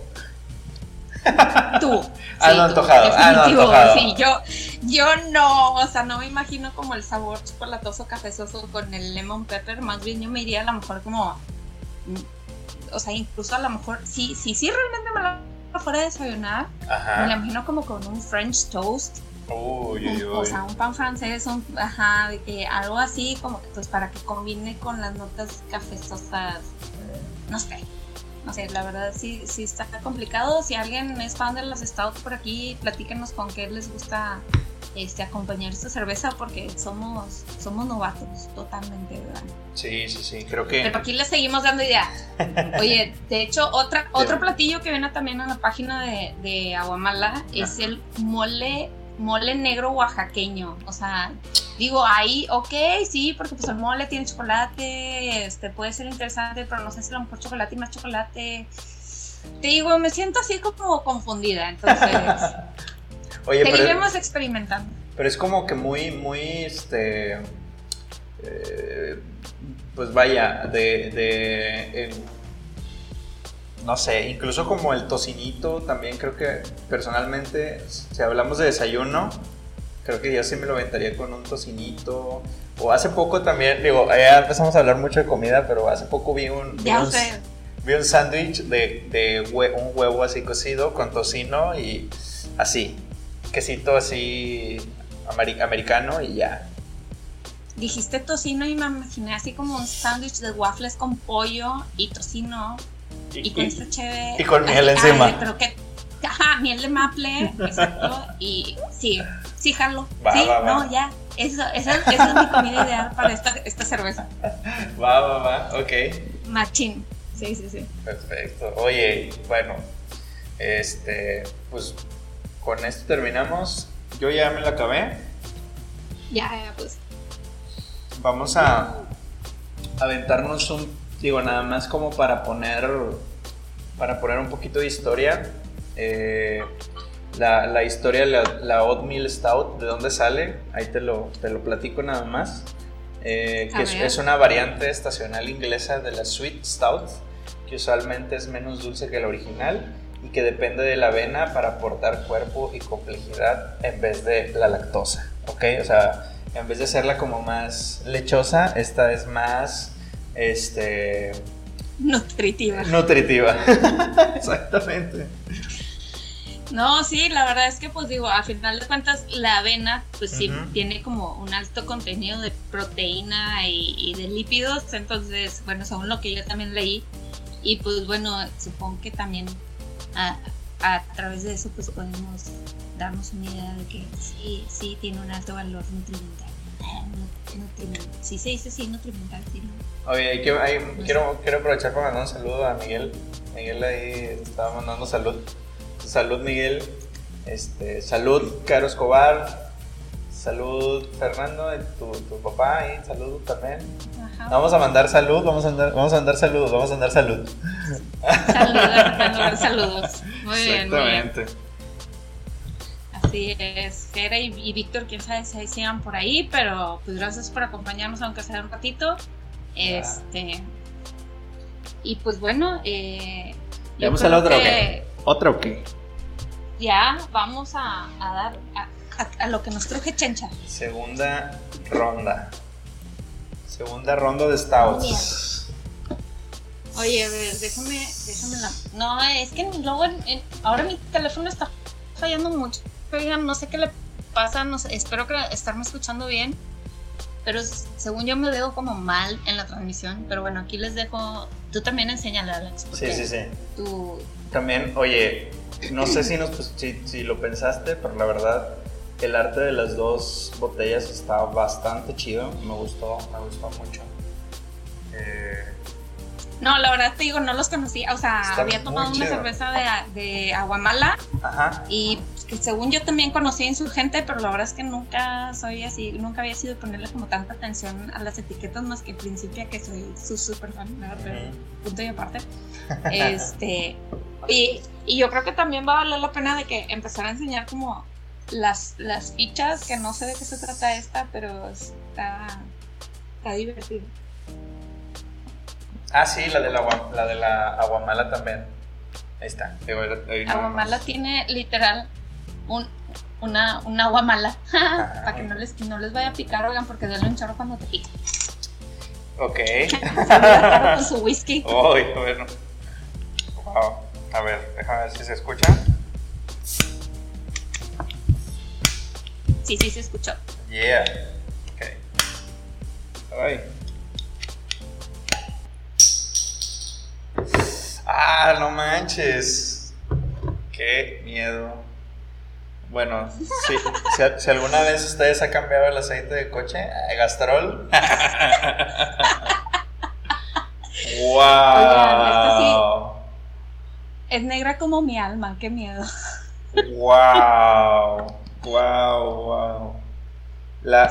Tú. Ah, no antojado, ah, no antojado. Sí, yo, yo no, o sea, no me imagino como el sabor chocolatoso cafezoso con el lemon pepper, más bien yo me iría a lo mejor como, mm, o sea, incluso a lo mejor, sí, sí, sí, realmente me la fuera a desayunar, me la imagino como con un French toast. O sea, un pan francés, un, ajá, de que algo así como que pues para que combine con las notas cafezosas, no sé, no sé, la verdad sí, sí está complicado. Si alguien es fan de las stouts por aquí, platíquenos con qué les gusta este, acompañar esta cerveza porque somos, somos novatos totalmente, ¿verdad? Sí, sí, sí, creo que... Pero aquí les seguimos dando ideas. Oye, de hecho, otra, otro platillo que viene también en la página de, de Aguamala es el mole mole negro oaxaqueño. O sea, digo, ahí, ok, sí, porque pues el mole tiene chocolate, este puede ser interesante, pero no sé si a lo mejor chocolate y más chocolate. Te digo, me siento así como confundida, entonces. Oye, seguiremos experimentando. Pero es como que muy, muy, este. Eh, pues vaya, de. de no sé, incluso como el tocinito, también creo que personalmente, si hablamos de desayuno, creo que yo sí me lo aventaría con un tocinito. O hace poco también, digo, ya empezamos a hablar mucho de comida, pero hace poco vi un... Vi un, sándwich de, de un huevo así cocido con tocino y así, quesito así americano y ya. Dijiste tocino y me imaginé así como un sándwich de waffles con pollo y tocino y, con esta chévere. Y con miel encima. pero que, ajá, miel de maple, exacto. Y sí, sí, jalo. sí, no, ya. Eso, esa, esa, es mi comida ideal para esta, esta cerveza. Va, va, va, ok. Machín. Sí, sí, sí. Perfecto. Oye, bueno, este, pues con esto terminamos. Yo ya me la acabé. Ya, ya, pues. Vamos a aventarnos un digo, nada más como para poner, para poner un poquito de historia. Eh, la, la, historia, la, la Oatmeal Stout, ¿de dónde sale? Ahí te lo, te lo platico nada más. Eh, que es, una variante estacional inglesa de la Sweet Stout, que usualmente es menos dulce que la original y que depende de la avena para aportar cuerpo y complejidad en vez de la lactosa. ¿Ok? O sea, en vez de hacerla como más lechosa, esta es más este... Nutritiva. Nutritiva. Exactamente. No, sí, la verdad es que pues digo, a final de cuentas la avena pues sí tiene como un alto contenido de proteína y, de lípidos, entonces bueno, según lo que yo también leí y pues bueno, supongo que también a, a través de eso pues podemos darnos una idea de que sí, sí tiene un alto valor nutrimental. Sí se dice sí, nutrimental, sí. Oye, quiero, quiero aprovechar para mandar un saludo a Miguel. Miguel ahí estaba mandando salud. Salud, Miguel. Este, salud, Caro Escobar. Salud, Fernando, tu, tu papá ahí. Salud también. Vamos a mandar salud, vamos a andar, vamos a andar saludos, vamos a andar salud. Saludos, saludos. Muy bien, muy bien. Así es, Jera y, Víctor, quién sabe si sigan por ahí, pero pues gracias por acompañarnos aunque sea un ratito. Este. Y pues bueno, eh, ¿Vamos a la otra o qué? ¿Otra o qué? Ya, vamos a, dar a, lo que nos truje Chencha. Segunda ronda. Segunda ronda de stouts. Oye, a ver, déjame, déjame la. No, es que luego ahora mi teléfono está fallando mucho no sé qué le pasa, no espero que estarme escuchando bien, pero según yo me veo como mal en la transmisión, pero bueno, aquí les dejo, tú también enséñale, Alex. Sí, sí, sí. Tú... También, oye, no sé si, nos, si, lo pensaste, pero la verdad, el arte de las dos botellas está bastante chido, me gustó, me gustó mucho. Eh, no, la verdad te digo, no los conocía. O sea, había tomado una cerveza de, de Aguamala. Ajá. Y que según yo también conocí Insurgente, pero la verdad es que nunca soy así, nunca había sido ponerle como tanta atención a las etiquetas más que al principio que soy su super fan, pero punto y aparte. este, y, y, yo creo que también va a valer la pena de que empezar a enseñar como las, las fichas, que no sé de qué se trata esta, pero está, está divertido. Ah, sí, la de la, la, de la aguamala también. Ahí está. Aguamala tiene literal un, una, una agua mala. para que no les, no les vaya a picar, oigan, porque duele un chorro cuando te pica. Ok. con su whisky. Uy, bueno. Wow. A ver, déjame ver si se escucha. Sí, sí se escuchó. Yeah. Ok. Ay. Ah, no manches. Qué miedo. Bueno, si, si, alguna vez ustedes han cambiado el aceite de coche, eh, Gastrol. ¡Wow! es negra como mi alma, qué miedo. ¡Wow! ¡Wow! ¡Wow!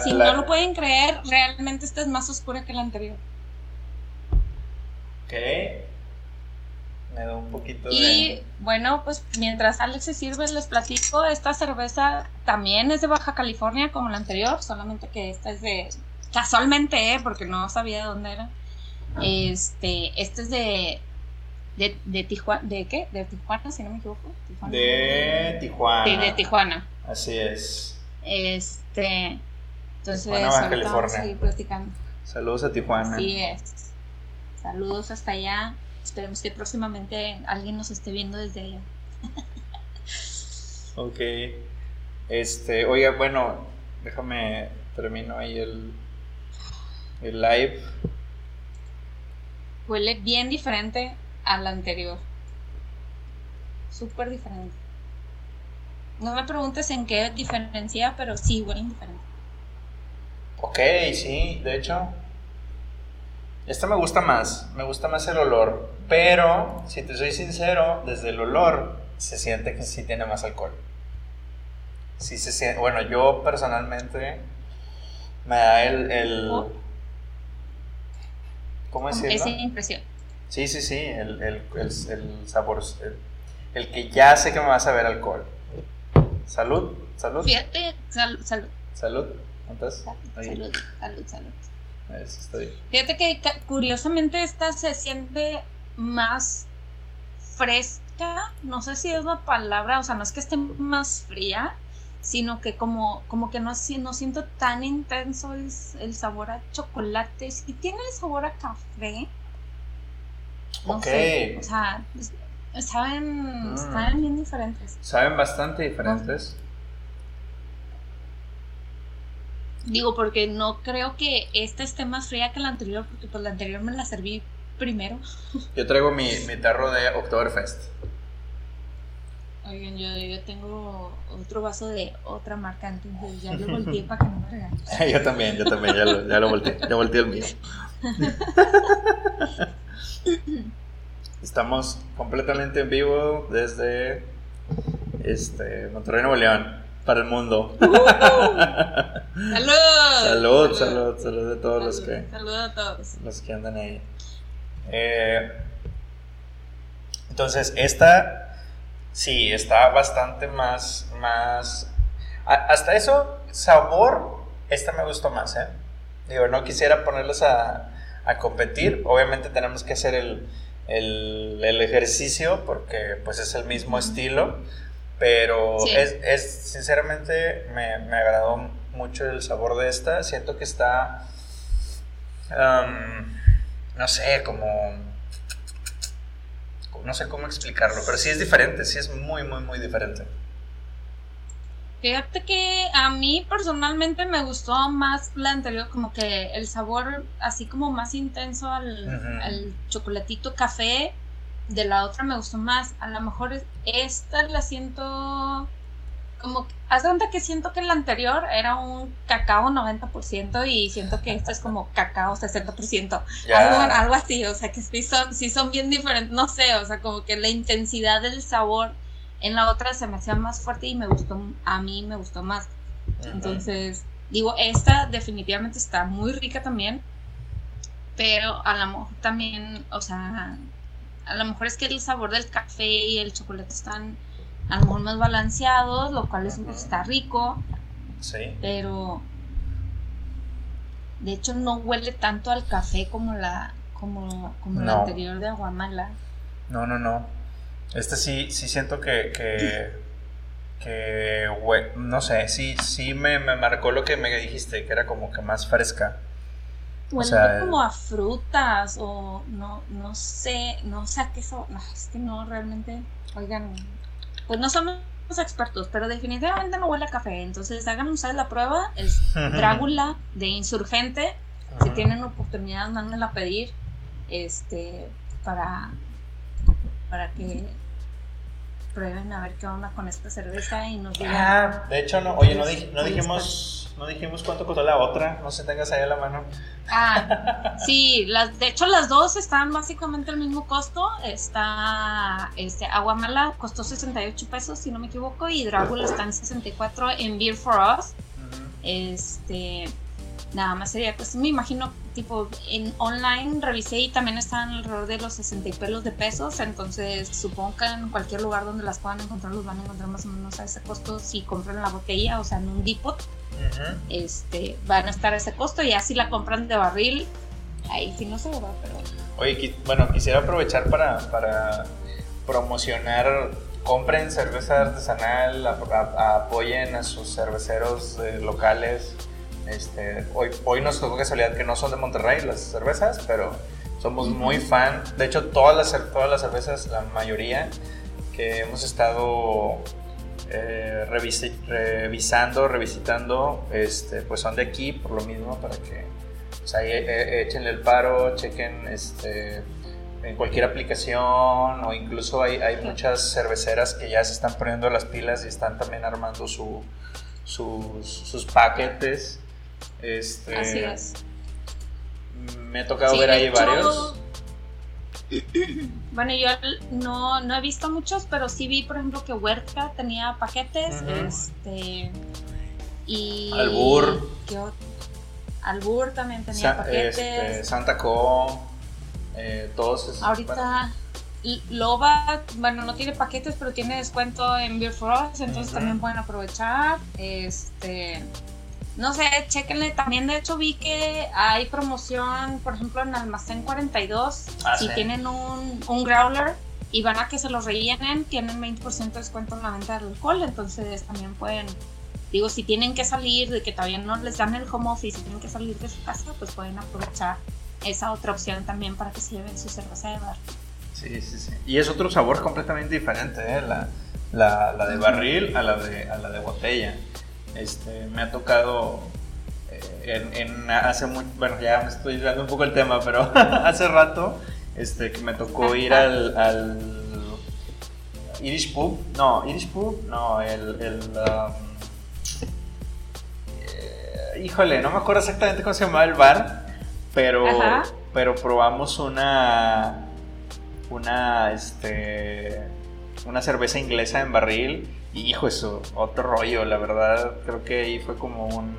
si no lo pueden creer, realmente esta es más oscura que la anterior. Ok un poquito y bueno, pues mientras Alex se sirve, les platico, esta cerveza también es de Baja California como la anterior, solamente que esta es de, casualmente, ¿eh? porque no sabía de dónde era. Este, este es de, de, de Tijuana, ¿de qué? De Tijuana, si no me equivoco. De Tijuana. Sí, de Tijuana. Así es. Este, entonces Baja California. platicando. Saludos a Tijuana. Así es. Saludos hasta allá. Esperemos que próximamente alguien nos esté viendo desde allá. ok. Este, oiga, bueno, déjame termino ahí el, el live. Huele bien diferente al anterior. Súper diferente. No me preguntes en qué diferencia, pero sí huele diferente. Ok, sí, de hecho. Esta me gusta más, me gusta más el olor. Pero, si te soy sincero, desde el olor se siente que sí tiene más alcohol. Sí se siente, bueno, yo personalmente me da el... el ¿Cómo decirlo? Esa impresión. Sí, sí, sí, el, el, el sabor, el, que ya sé que me va a saber alcohol. Salud, salud. Fíjate, salud, salud. Salud, entonces. Salud, salud, salud. Eso está bien. Fíjate que curiosamente esta se siente más fresca, no sé si es la palabra, o sea, no es que esté más fría, sino que como, como que no, no siento tan intenso el, sabor a chocolate, y tiene el sabor a café. No Sé, o sea, saben, mm. saben bien diferentes. Saben bastante diferentes. Digo, porque no creo que esta esté más fría que la anterior, porque pues la anterior me la serví primero. Yo traigo mi, mi tarro de Oktoberfest. Oigan, yo, yo tengo otro vaso de otra marca, entonces ya lo volteé para que no me regañen. yo también, yo también, ya lo, ya lo volteé, ya volteé el mío. Estamos completamente en vivo desde este, Monterrey, Nuevo León, para el mundo. Uh, ¡Salud! Salud, salud, salud de todos los que. Salud a todos. Los que andan ahí. Eh, entonces, esta sí está bastante más, más, hasta eso, sabor, esta me gustó más, ¿eh? Digo, no quisiera ponerlos a, a competir, obviamente tenemos que hacer el, el, el, ejercicio porque pues es el mismo estilo, pero es, es, sinceramente me, me, agradó mucho el sabor de esta, siento que está no sé, como... No sé cómo explicarlo, pero sí es diferente, sí es muy, muy, muy diferente. Fíjate que a mí personalmente me gustó más la anterior, como que el sabor así como más intenso al, al chocolatito café. De la otra me gustó más. A lo mejor esta la siento como, haz cuenta que siento que el anterior era un cacao 90% y siento que este es como cacao 60%. Algo, así, o sea que sí son, sí son bien diferentes, no sé, o sea, como que la intensidad del sabor en la otra se me hacía más fuerte y me gustó, a mí me gustó más. Entonces, digo, esta definitivamente está muy rica también, pero a lo mejor también, o sea, a lo mejor es que el sabor del café y el chocolate están a lo mejor más balanceados, lo cual es, está rico. Sí. Pero de hecho no huele tanto al café como la como, como la anterior de Aguamala. No, no, no. Este sí, sí siento que, que, que no sé, sí, sí me, me, marcó lo que me dijiste, que era como que más fresca. Huele como a frutas o no, no sé, no sé a qué eso, no, es que no, realmente, oigan, pues no somos expertos, pero definitivamente no huele a café, entonces hagan ustedes la prueba, es Drácula de Insurgente, si tienen oportunidad, mándenla a pedir, este, para, para que prueben a ver qué onda con esta cerveza y nos digan. Ah, de hecho, no, oye, no, no dijimos, no dijimos cuánto costó la otra, no se tengas ahí a la mano. Ah, sí, las, de hecho las dos están básicamente el mismo costo. Está, este, Aguamala costó 68 pesos, si no me equivoco, y Drácula está en 64 en Beer for Us. Este, nada más sería, pues me imagino, tipo, en online revisé y también están alrededor de los 60 pelos de pesos, entonces supongo que en cualquier lugar donde las puedan encontrar los van a encontrar más o menos a ese costo si compran la botella, o sea, en un depot, este, van a estar a ese costo, y así la compran de barril, ahí sí no se va, pero... Oye, bueno, quisiera aprovechar para, para promocionar compren cerveza artesanal, apoyen a sus cerveceros eh, locales, este, hoy, hoy nos tocó casualidad que no son de Monterrey las cervezas, pero somos muy fan. De hecho, todas las, todas las cervezas, la mayoría que hemos estado eh, revisando, revisitando, este, pues son de aquí por lo mismo, para que pues ahí eh, échenle el paro, chequen este, en cualquier aplicación o incluso hay, hay, muchas cerveceras que ya se están poniendo las pilas y están también armando su, sus, sus paquetes este, Así es. Me ha tocado ver ahí varios. Bueno, yo no, no he visto muchos, pero sí vi, por ejemplo, que Huerta tenía paquetes. Este. Y. Albur. Albur también tenía paquetes. Este, Santa Co. Eh, todos. Ahorita. Loba, bueno, no tiene paquetes, pero tiene descuento en Beer Frost, entonces también pueden aprovechar. Este no sé, chequenle. También, de hecho, vi que hay promoción, por ejemplo, en Almacén 42. Ah, si tienen un, un growler y van a que se los rellenen, tienen 20% de descuento en la venta del alcohol. Entonces, también pueden. Digo, si tienen que salir, de que todavía no les dan el home office, si tienen que salir de su casa, pues pueden aprovechar esa otra opción también para que se lleven su cerveza de bar. Sí, sí, sí. Y es otro sabor completamente diferente, ¿eh? la, la, la, de barril a la de, a la de botella. Este, me ha tocado eh, en, hace muy, bueno, ya me estoy dando un poco el tema, pero hace rato este, que me tocó ir al, al Irish Pub, no, Irish Pub, no, el, el um, eh, híjole, no me acuerdo exactamente cómo se llamaba el bar, pero, pero probamos una, una, este, una cerveza inglesa en barril hijo, eso, otro rollo, la verdad, creo que ahí fue como un,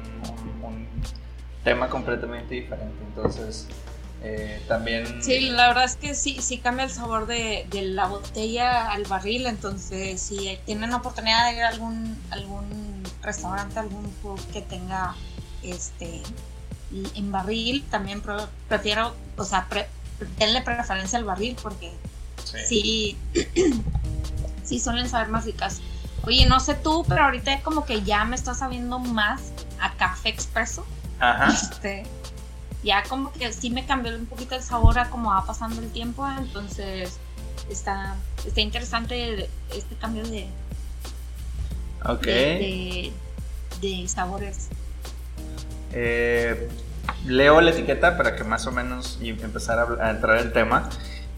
tema completamente diferente, entonces eh, también... Sí, la verdad es que sí, sí cambia el sabor de, la botella al barril, entonces si tienen oportunidad de ir a algún, algún restaurante, algún pub que tenga este en barril, también prefiero, o sea, denle preferencia al barril porque sí, sí suelen saber más ricas. Oye, no sé tú, pero ahorita como que ya me está sabiendo más a café expreso. Ajá. Este, ya como que sí me cambió un poquito el sabor a cómo va pasando el tiempo, entonces está, está interesante este cambio de, okay. de, sabores. Eh, leo la etiqueta para que más o menos y empezar a, entrar en el tema.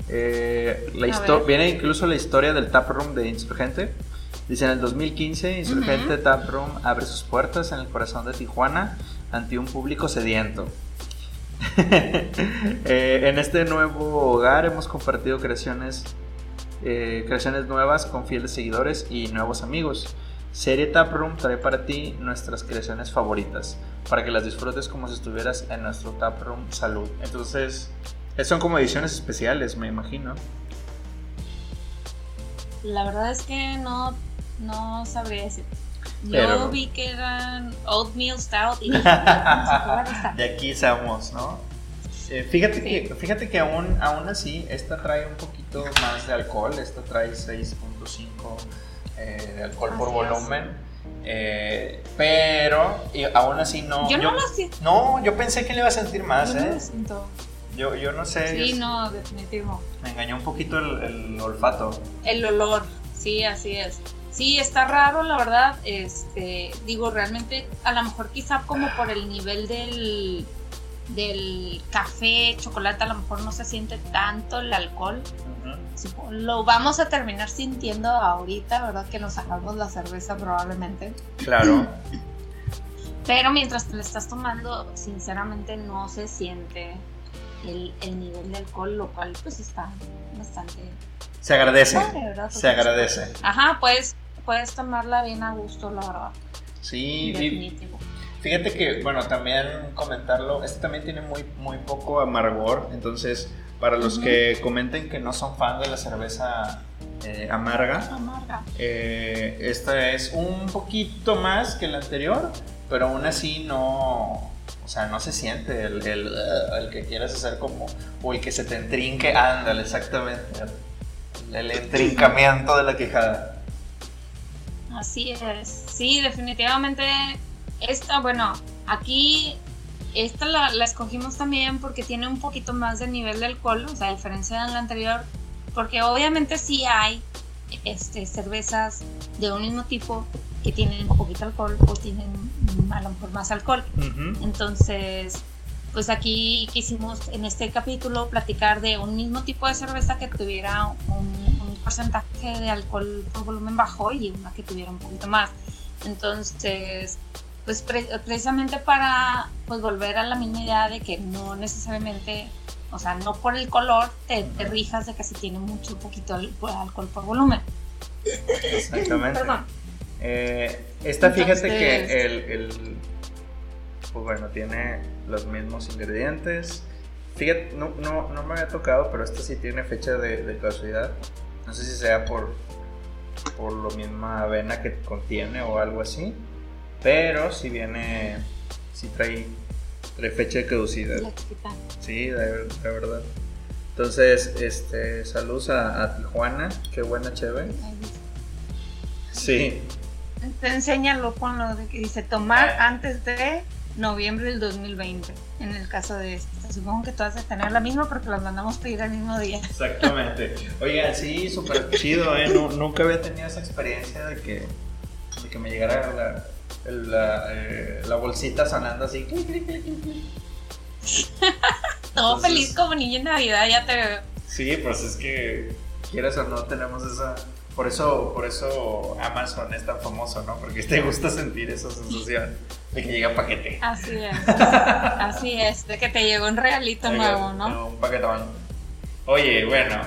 Eh, la viene incluso la historia del taproom de Insurgente. Dice, en el 2015, Insurgente Tap Room abre sus puertas en el corazón de Tijuana ante un público sediento. Eh, en este nuevo hogar hemos compartido creaciones eh, creaciones nuevas con fieles seguidores y nuevos amigos. Serie Taproom trae para ti nuestras creaciones favoritas, para que las disfrutes como si estuvieras en nuestro Taproom Salud. Entonces, son como ediciones especiales, me imagino. La verdad es que no, no sabría decir. Yo vi que eran oatmeal stout y de aquí somos, ¿no? Eh, fíjate, que, fíjate que aún, aún así, esta trae un poquito más de alcohol. Esta trae 6.5 eh, de alcohol por volumen. Eh, pero aún así no. Yo, no lo siento. No, yo pensé que le iba a sentir más, yo ¿eh? No siento. Yo, yo no sé. Sí, no, definitivo. Me engañó un poquito el, el olfato. El olor, sí, así es. Sí, está raro, la verdad. Este, digo, realmente, a lo mejor quizá como por el nivel del, del café, chocolate, a lo mejor no se siente tanto el alcohol. Lo vamos a terminar sintiendo ahorita, ¿verdad? Que nos hagamos la cerveza probablemente. Claro. Pero mientras te lo estás tomando, sinceramente no se siente el, el nivel de alcohol, lo cual pues está bastante... Se agradece. se agradece. Ajá, pues puedes tomarla bien a gusto, la verdad. Sí, Definitivo. Fíjate que, bueno, también comentarlo, este también tiene muy, muy poco amargor, entonces para los que comenten que no son fan de la cerveza eh, amarga, amarga. Eh, esta es un poquito más que la anterior, pero aún así no, o sea, no se siente el, el, el que quieras hacer como, o el que se te entrinque, ándale, exactamente, el entrincamiento de la quejada. Así es. Sí, definitivamente. Esta, bueno, aquí esta la, escogimos también porque tiene un poquito más de nivel de alcohol, o sea, a diferencia de la anterior, porque obviamente sí hay este, cervezas de un mismo tipo que tienen un poquito alcohol o tienen a lo mejor más alcohol. Entonces, pues aquí quisimos en este capítulo platicar de un mismo tipo de cerveza que tuviera un porcentaje de alcohol por volumen bajo y una que tuviera un poquito más. Entonces, pues precisamente para pues volver a la misma idea de que no necesariamente, o sea, no por el color te, rijas de que si tiene mucho poquito alcohol por volumen. Exactamente. Perdón. Eh, esta, fíjate que el, el, pues bueno, tiene los mismos ingredientes. Fíjate, no, no, no me había tocado, pero esta sí tiene fecha de, de caducidad. No sé si sea por, por lo misma avena que contiene o algo así. Pero si viene, si trae, trae fecha de caducidad. Sí, de, verdad. Entonces, este, saludos a, Tijuana, qué buena chévere. Sí. Te enséñalo con lo de que dice tomar ah. antes de noviembre del 2020, en el caso de esta. Supongo que todas de tener la misma porque las mandamos pedir el mismo día. Exactamente. Oigan, sí, súper chido, ¿eh? nunca había tenido esa experiencia de que, de que me llegara la, la, eh, la bolsita sonando así. Todo feliz como niño en Navidad, ya te veo. Sí, pues es que quieras o no tenemos esa por eso, por eso Amazon es tan famoso, ¿no? Porque te gusta sentir esa sensación de que llega paquete. Así es. Así es, de que te llegó un realito nuevo, ¿no? Un paquetón. Oye, bueno.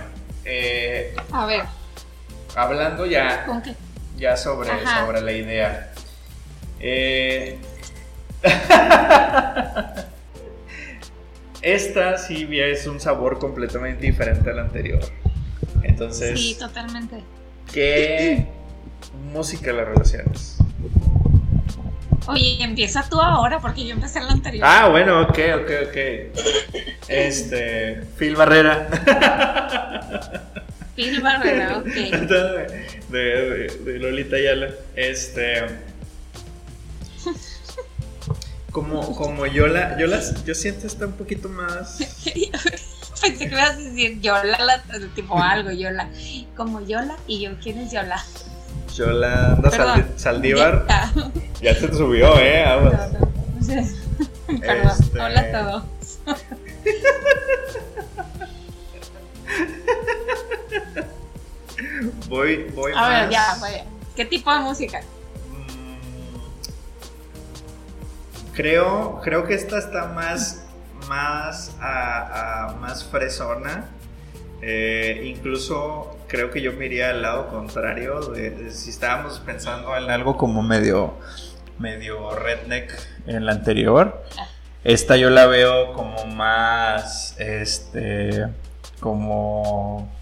Eh, a ver. Hablando ya. ¿Con qué? Ya sobre, sobre la idea. Eh, esta sí es un sabor completamente diferente al anterior. Entonces. Sí, totalmente. ¿Qué música la relaciones? Oye, empieza tú ahora porque yo empecé en la anterior. Ah, bueno, ok, ok, ok. Este, Phil Barrera. Phil Barrera, ok. De, de, Lolita Ayala. Este. Como, como yo la, yo las, yo siento está un poquito más. Pensé que ibas a decir Yola, tipo algo, Yola. Como Yola y yo, ¿quién es Yola? Yola Saldívar. Ya. se te subió, ¿eh? Aguas. No, no. Perdón, este... hola a todos. voy, voy a ver, ya, voy. ¿Qué tipo de música? Mm, creo, creo que esta está más más, a, más fresona. Eh, incluso creo que yo me iría al lado contrario, de, si estábamos pensando en algo como medio, medio redneck en la anterior, esta yo la veo como más, este, como...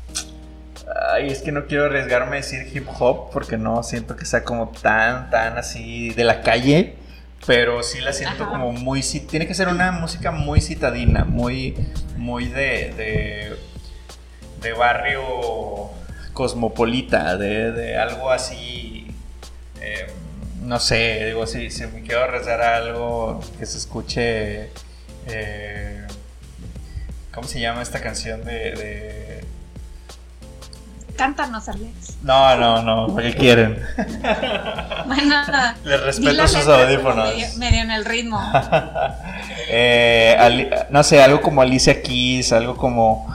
Ay, es que no quiero arriesgarme a decir hip hop porque no siento que sea como tan, tan así de la calle pero sí la siento como muy tiene que ser una música muy citadina muy muy de de barrio cosmopolita, de, algo así, eh, no sé, digo, si, si me quiero rezar algo que se escuche, eh, ¿cómo se llama esta canción de... de... Cántanos, Alex. No, no, no, ¿qué quieren? Bueno, les respeto sus audífonos. Medio, en el ritmo. Eh, no sé, algo como Alicia Keys, algo como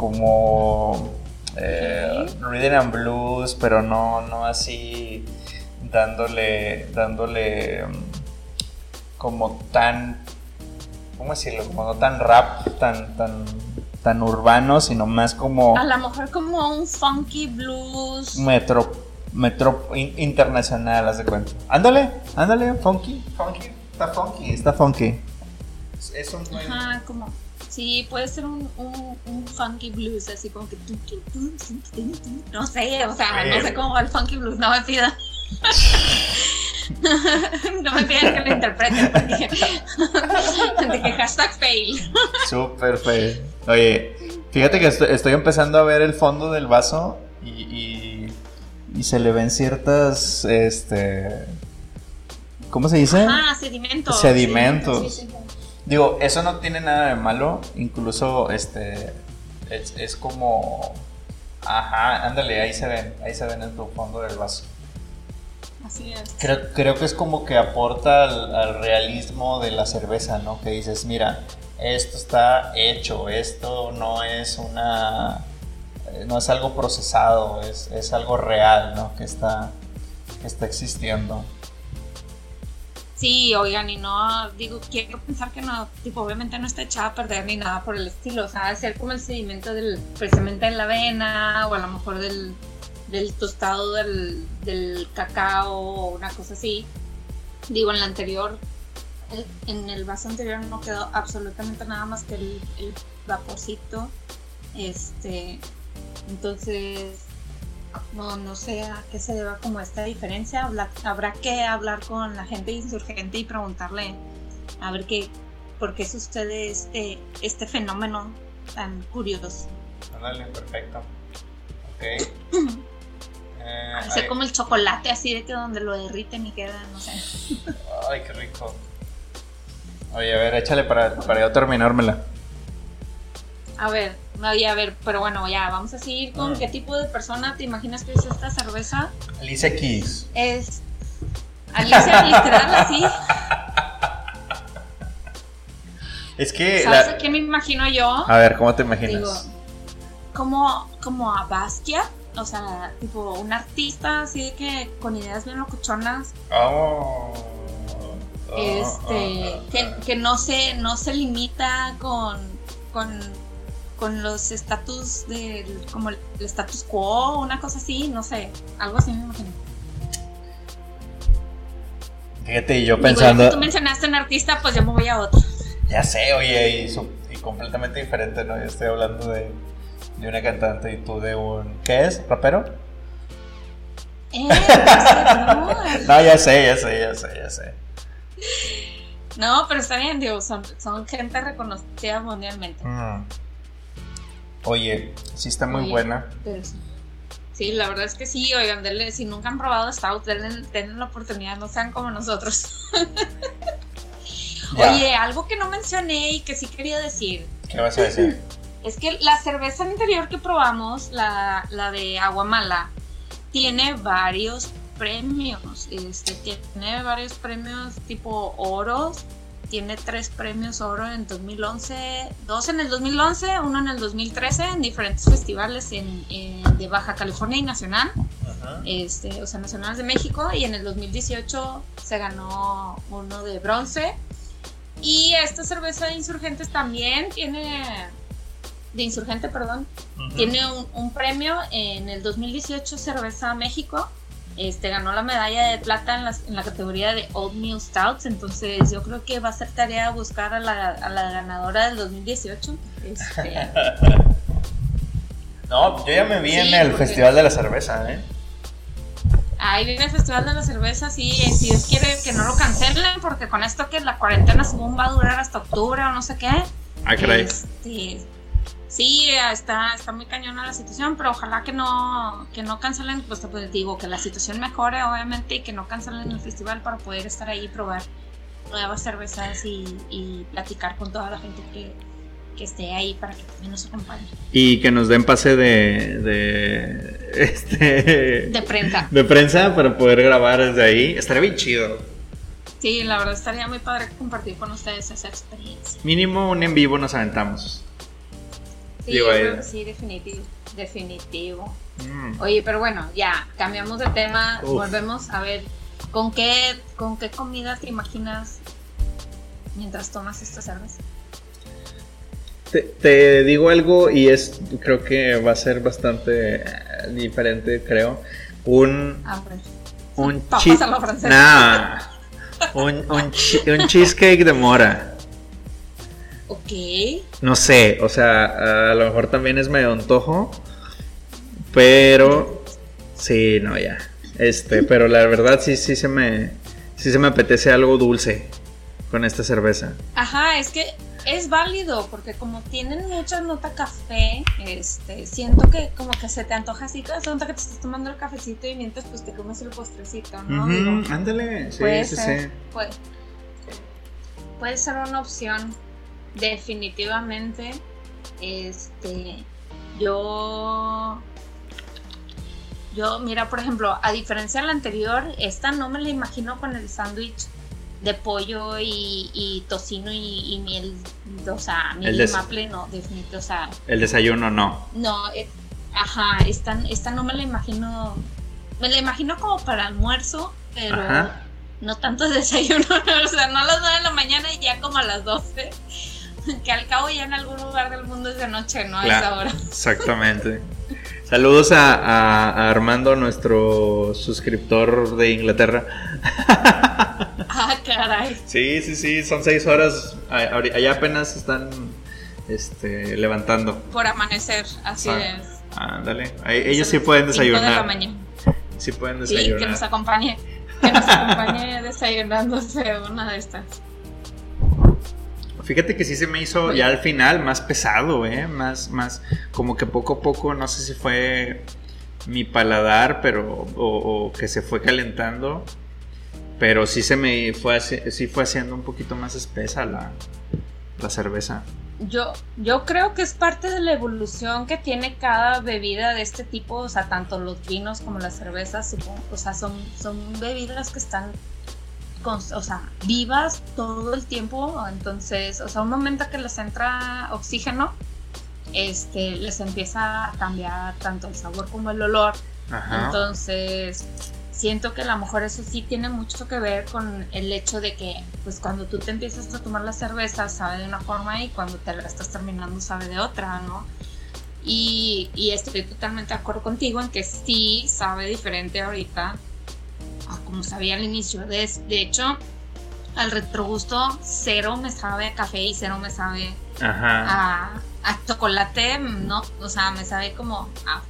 como eh, Reading and Blues, pero no, no así dándole, dándole como tan, ¿cómo decirlo? Como no tan rap, tan, tan, tan urbano, sino más como... A lo mejor como un funky blues. Metro, metro internacional, haz de cuenta. Ándale, ándale, funky, funky, está funky, está funky. Es un... Ajá, como Sí, puede ser un, un, funky blues, así como que... No sé, o sea, no sé cómo va el funky blues, no me pidan. no me pidan que lo interpreten, porque dije hashtag fail. Super fail. Oye, fíjate que estoy, empezando a ver el fondo del vaso y, y, se le ven ciertas, este... ¿Cómo se dice? Ah, sedimentos. Sedimentos. Sí, Digo, eso no tiene nada de malo, incluso este es, como ajá, ándale, ahí se ven, ahí se ven en tu fondo del vaso. Así es. Creo, creo que es como que aporta al, realismo de la cerveza, ¿no? Que dices, mira, esto está hecho, esto no es una no es algo procesado, es, es algo real, ¿no? Que está, que está existiendo. Sí, oigan, y no, digo, quiero pensar que no, tipo, obviamente no está echada a perder ni nada por el estilo, o sea, ser como el sedimento del, precisamente de la avena, o a lo mejor del, del tostado del, del cacao, o una cosa así. Digo, en la anterior, en el vaso anterior no quedó absolutamente nada más que el, el vaporcito, este, entonces no, no sé a qué se deba como esta diferencia. Habrá, que hablar con la gente insurgente y preguntarle a ver qué, por qué sucede este, este fenómeno tan curioso. Ándale, perfecto. Ok. eh, como el chocolate así de que donde lo derriten y queda, no sé. Ay, qué rico. Oye, a ver, échale para, para yo terminármela. A ver, a ver, pero bueno, ya, vamos a seguir con mm. qué tipo de persona te imaginas que es esta cerveza. Alicia Keys. Es. Alicia, literal, así. Es que. ¿Sabes a quién me imagino yo? A ver, ¿cómo te imaginas? Digo, como, como a Bastia. O sea, tipo un artista así de que con ideas bien locuchonas. Oh. este. Oh, oh, que, que no se, no se limita con. con con los estatus del, como el status quo, una cosa así, no sé, algo así me imagino. Fíjate, yo pensando. tú mencionaste un artista, pues yo me voy a otro. Ya sé, oye, y, completamente diferente, ¿no? Yo estoy hablando de, de, una cantante y tú de un. ¿Qué es? ¿Rapero? Eh, no, no, ya sé, ya sé, ya sé, ya sé. No, pero está bien, digo, son, son gente reconocida mundialmente. Mm. Oye, sí está muy buena. sí. la verdad es que sí, oigan, si nunca han probado Stout, denle, la oportunidad, no sean como nosotros. Oye, algo que no mencioné y que sí quería decir. ¿Qué vas a decir? Es que la cerveza anterior que probamos, la, la de Aguamala, tiene varios premios. Este, tiene varios premios tipo oros tiene tres premios oro en 2011, dos en el 2011, uno en el 2013 en diferentes festivales en, de Baja California y Nacional, este, o sea, nacionales de México, y en el 2018 se ganó uno de bronce. Y esta cerveza de Insurgentes también tiene de Insurgente, perdón, tiene un, premio en el 2018 Cerveza México. Este, ganó la medalla de plata en la, categoría de Old New Stouts, entonces yo creo que va a ser tarea buscar a la, ganadora del 2018. Este. no, yo ya me vi en el Festival de la Cerveza, ¿eh? Ahí viene el Festival de la Cerveza, sí, si Dios quiere que no lo cancelen, porque con esto que la cuarentena según va a durar hasta octubre o no sé qué. Ah, este, sí, está, está muy cañona la situación, pero ojalá que no, que no cancelen, pues, pues digo, que la situación mejore, obviamente, y que no cancelen el festival para poder estar ahí y probar nuevas cervezas y, y platicar con toda la gente que, que esté ahí para que también nos acompañe. Y que nos den pase de, de este de prensa. De prensa para poder grabar desde ahí. Estaría bien chido. Sí, la verdad estaría muy padre compartir con ustedes esa experiencia. Mínimo un en vivo nos aventamos. Sí, sí, definitivo. Definitivo. Mm. Oye, pero bueno, ya, cambiamos de tema, volvemos a ver con qué, con qué comida te imaginas mientras tomas esta cerveza. Te, digo algo y es creo que va a ser bastante eh, diferente, creo. Un ah, pues. un, un, un, cheesecake de mora. Ok. No sé, o sea, a lo mejor también es medio antojo, pero sí, no ya. Este, pero la verdad sí sí se me sí se me apetece algo dulce con esta cerveza. Ajá, es que es válido porque como tienen mucha nota café, este, siento que como que se te antoja así, te nota que te estás tomando el cafecito y mientras pues te comes el postrecito, ¿no? ándale, sí, puede sí, ser, sí. Puede, puede ser una opción, definitivamente. Este, yo yo, mira, por ejemplo, a diferencia de la anterior, esta no me la imagino con el sándwich de pollo y, tocino y, miel, o sea, miel de maple, no, definitivamente, o sea. El desayuno no. No, eh, ajá, esta, esta no me la imagino, me la imagino como para almuerzo, pero no tanto desayuno, o sea, no a las 9 de la mañana y ya como a las 12, que al cabo ya en algún lugar del mundo es de noche, ¿no? a esa hora. Exactamente. Saludos a, Armando, nuestro suscriptor de Inglaterra. Ah, caray. Sí, sí, sí, son seis horas. Allá apenas están este, levantando. Por amanecer, así ah, es. Ándale, ellos sí pueden desayunar. Sí pueden desayunar. Sí, que nos acompañe. Que nos acompañe desayunándose una de estas. Fíjate que sí se me hizo ya al final más pesado, ¿eh? Más, más, como que poco a poco, no sé si fue mi paladar, pero, o, que se fue calentando, pero sí se me fue, sí fue haciendo un poquito más espesa la, la cerveza. Yo, yo creo que es parte de la evolución que tiene cada bebida de este tipo, o sea, tanto los vinos como las cervezas, supongo, o sea, son, son bebidas que están o sea, vivas todo el tiempo, entonces, o sea, un momento que les entra oxígeno, este, les empieza a cambiar tanto el sabor como el olor. Entonces, siento que a lo mejor eso sí tiene mucho que ver con el hecho de que, pues, cuando tú te empiezas a tomar la cerveza, sabe de una forma y cuando te la estás terminando, sabe de otra, ¿no? Y, y estoy totalmente de acuerdo contigo en que sí sabe diferente ahorita como sabía al inicio. De, de hecho, al retrogusto cero me sabe a café y cero me sabe A, chocolate, no, o sea, me sabe como a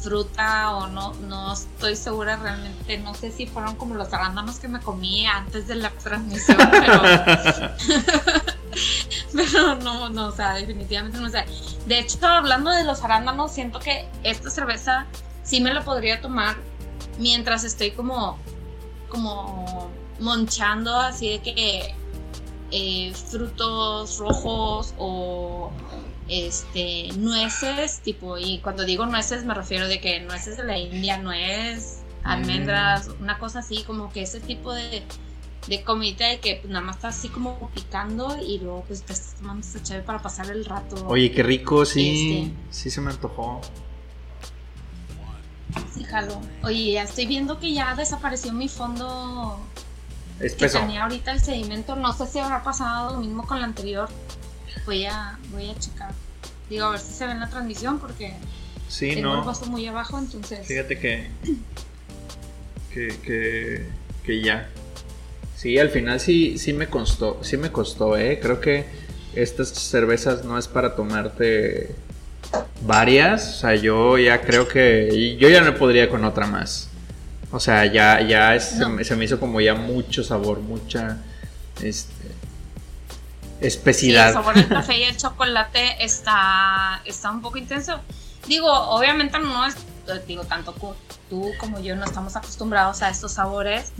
fruta o no, no estoy segura realmente, no sé si fueron como los arándanos que me comí antes de la transmisión, pero, pero no, no, o sea, definitivamente no sé. De hecho, hablando de los arándanos, siento que esta cerveza sí me la podría tomar mientras estoy como como monchando así de que eh, frutos rojos o este nueces tipo y cuando digo nueces me refiero de que nueces de la India nuez almendras mm. una cosa así como que ese tipo de de comida de que pues, nada más está así como picando y luego pues te estás tomando esta chévere para pasar el rato oye qué rico sí este. sí se me antojó jalo. Oye, ya estoy viendo que ya desapareció mi fondo Espeso. que tenía ahorita el sedimento. No sé si habrá pasado lo mismo con la anterior. Voy a, voy a checar. Digo, a ver si se ve en la transmisión porque sí, tengo no. el vaso muy abajo, entonces... Fíjate que, que, que, que ya. Sí, al final sí, sí me costó, sí me costó, ¿eh? Creo que estas cervezas no es para tomarte varias. O sea, yo ya creo que yo ya no podría con otra más. O sea, ya, ya es- se, No. me, se me hizo como ya mucho sabor, mucha este, Sí, espesidad. el sabor del café y el chocolate está, está un poco intenso. Digo, obviamente no es, digo, tanto tú como yo no estamos acostumbrados a estos sabores,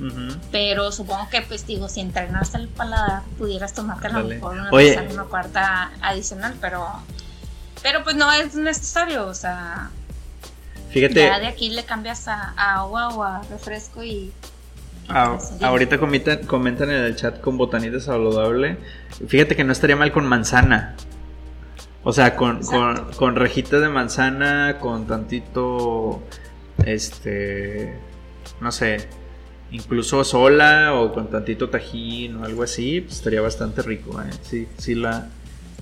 pero supongo que, pues, digo, si entrenaste el paladar, pudieras tomarte a lo mejor una, Oye. tercera, una cuarta adicional, pero, pero pues no es necesario, o sea, Fíjate. ya de aquí le cambias a, a agua o a refresco y... Ah, ahorita comentan, comentan en el chat con botanita saludable. Fíjate que no estaría mal con manzana. O sea, con, con, con rejita de manzana, con tantito, este, no sé, incluso sola o con tantito tajín o algo así, pues estaría bastante rico. ¿eh? Sí, sí la,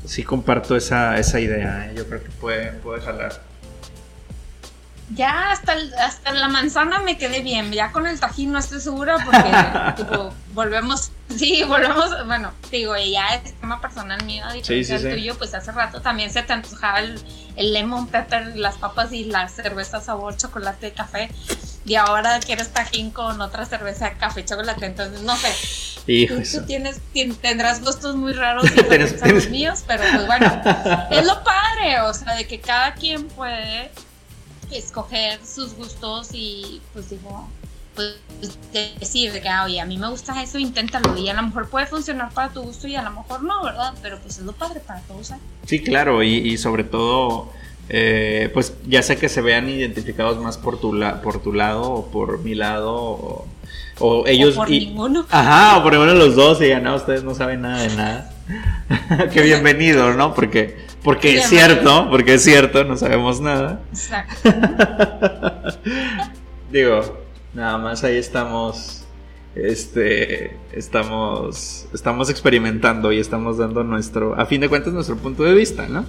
sí comparto esa, esa idea. ¿eh? Yo creo que puede, puede jalar. Ya hasta, el- hasta la manzana me quedé bien, ya con el tajín no estoy segura porque tipo, volvemos, sí, volvemos, bueno, digo, y ya es tema personal mío, a diferencia sí, sí. tuyo, pues hace rato también se te antojaba el, el lemon pepper, las papas y la cerveza sabor chocolate café, y ahora quieres tajín con otra cerveza café chocolate, entonces no sé, Hijo, tú, eso. tienes, tien- tendrás gustos muy raros y los míos, pero pues bueno, es lo padre, o sea, de que cada quien puede escoger sus gustos y pues digo, pues decir de que, ah, oye, a mí me gusta eso, inténtalo y a lo mejor puede funcionar para tu gusto y a lo mejor no, ¿verdad? Pero pues es lo padre para todos. ¿eh? Sí, claro, y, y sobre todo, eh, pues ya sé que se vean identificados más por tu, la- por tu lado o por mi lado, o, o ellos... o por y- ninguno. Ajá, o por ninguno de los dos, y digan, no, ustedes no saben nada de nada. Qué bienvenido, ¿no? Porque, porque es cierto, porque es cierto, no sabemos nada. Exacto. Digo, nada más ahí estamos. Este. Estamos. Estamos experimentando y estamos dando nuestro. A fin de cuentas, nuestro punto de vista, ¿no?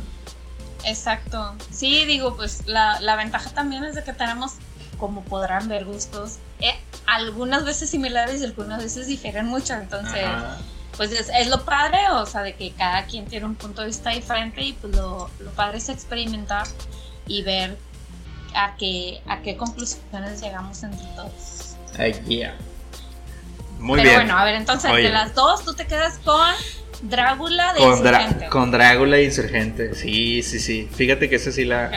Exacto. Sí, digo, pues la, la ventaja también es de que tenemos, como podrán ver, gustos eh, algunas veces similares y algunas veces difieren mucho. Entonces, Ajá. pues es, es lo padre, o sea, de que cada quien tiene un punto de vista diferente y pues lo, lo padre es experimentar y ver a qué, a qué conclusiones llegamos entre todos. Ay, yeah. Muy Pero bien. bueno, a ver, entonces Oye. de las dos tú te quedas con Drácula de con, Insurgente. con Drácula Insurgente. Sí, sí, sí. Fíjate que esa sí la.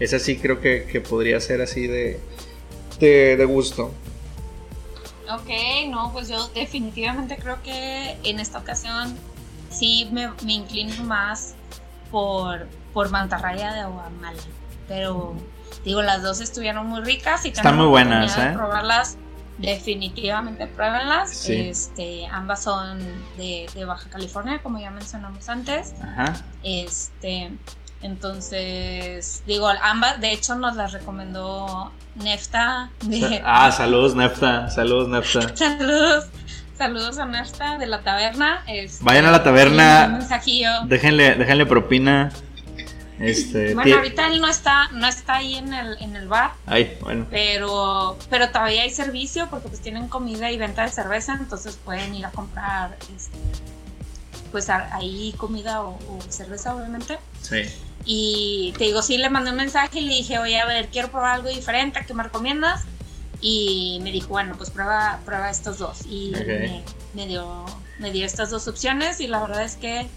Esa sí creo que, que podría ser así de. De, de gusto. Ok, no, pues yo definitivamente creo que en esta ocasión sí me, me inclino más por, por mantarraya de aguamala. Pero digo, las dos estuvieron muy ricas y Están muy buenas, de ¿eh? probarlas. Definitivamente pruébenlas. Sí. Este, ambas son de, de Baja California, como ya mencionamos antes. Ajá. Este, entonces, digo, ambas, de hecho, nos las recomendó Nefta de, Ah, saludos, Nefta. Saludos, Nefta. Saludos, saludos a Nefta de la taberna. este, Vayan a la taberna. Un mensajillo. Déjenle, déjenle propina. Este. Bueno, ahorita él no está, no está ahí en el, en el bar, Ay, bueno. pero, pero todavía hay servicio porque pues tienen comida y venta de cerveza, entonces pueden ir a comprar este, pues ahí comida o, o cerveza obviamente. Sí. Y te digo, sí, le mandé un mensaje y le dije, oye, a ver, quiero probar algo diferente, ¿qué me recomiendas? Y me dijo, bueno, pues prueba, prueba estos dos. Y Ok. me, me dio, me dio estas dos opciones y la verdad es que,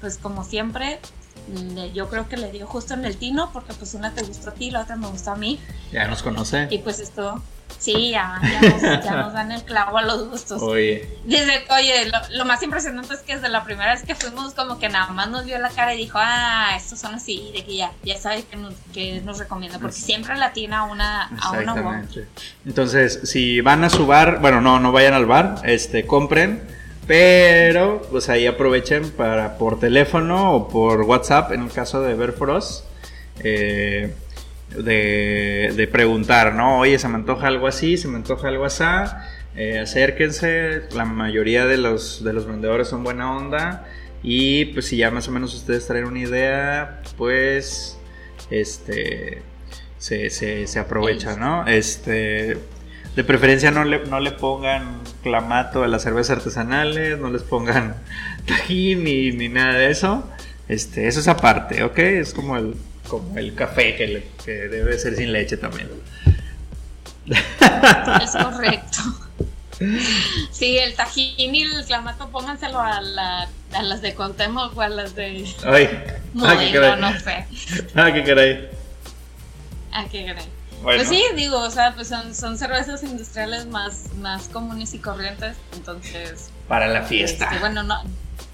pues como siempre, yo creo que le dio justo en el tino, porque pues una te gustó a ti, la otra me gustó a mí. Ya nos conoce. Y pues esto, sí, ya, ya, nos, ya nos dan el clavo a los gustos. Oye. Desde, oye, lo, lo más impresionante es que desde la primera vez que fuimos, como que nada más nos vio la cara y dijo, ah, estos son así, de que ya, ya sabe que nos, que nos recomienda, porque siempre la tiene a una, a una. Entonces, si van a su bar, bueno, no, no vayan al bar, este, compren, pero pues ahí aprovechen para por teléfono o por WhatsApp, en el caso de Verfrost, eh, de, de preguntar, ¿no? Oye, se me antoja algo así, se me antoja algo así. eh, acérquense, la mayoría de los, de los vendedores son buena onda Y pues si ya más o menos ustedes traen una idea, pues este se, se, se aprovecha, ¿no? Este de preferencia no le, no le pongan clamato a las cervezas artesanales, no les pongan tajín ni, ni nada de eso. Este, eso es aparte, ¿ok? Es como el, como el café que, que debe ser sin leche también. Es correcto. Sí, el tajín y el clamato pónganselo a, la, a las de Contemos o a las de Ay, ah, qué caray. no sé. Ah, qué caray. Ah, qué caray. Bueno, Pues sí, digo, o sea, pues son, son cervezas industriales más, más comunes y corrientes, entonces... para la fiesta, este, bueno, no,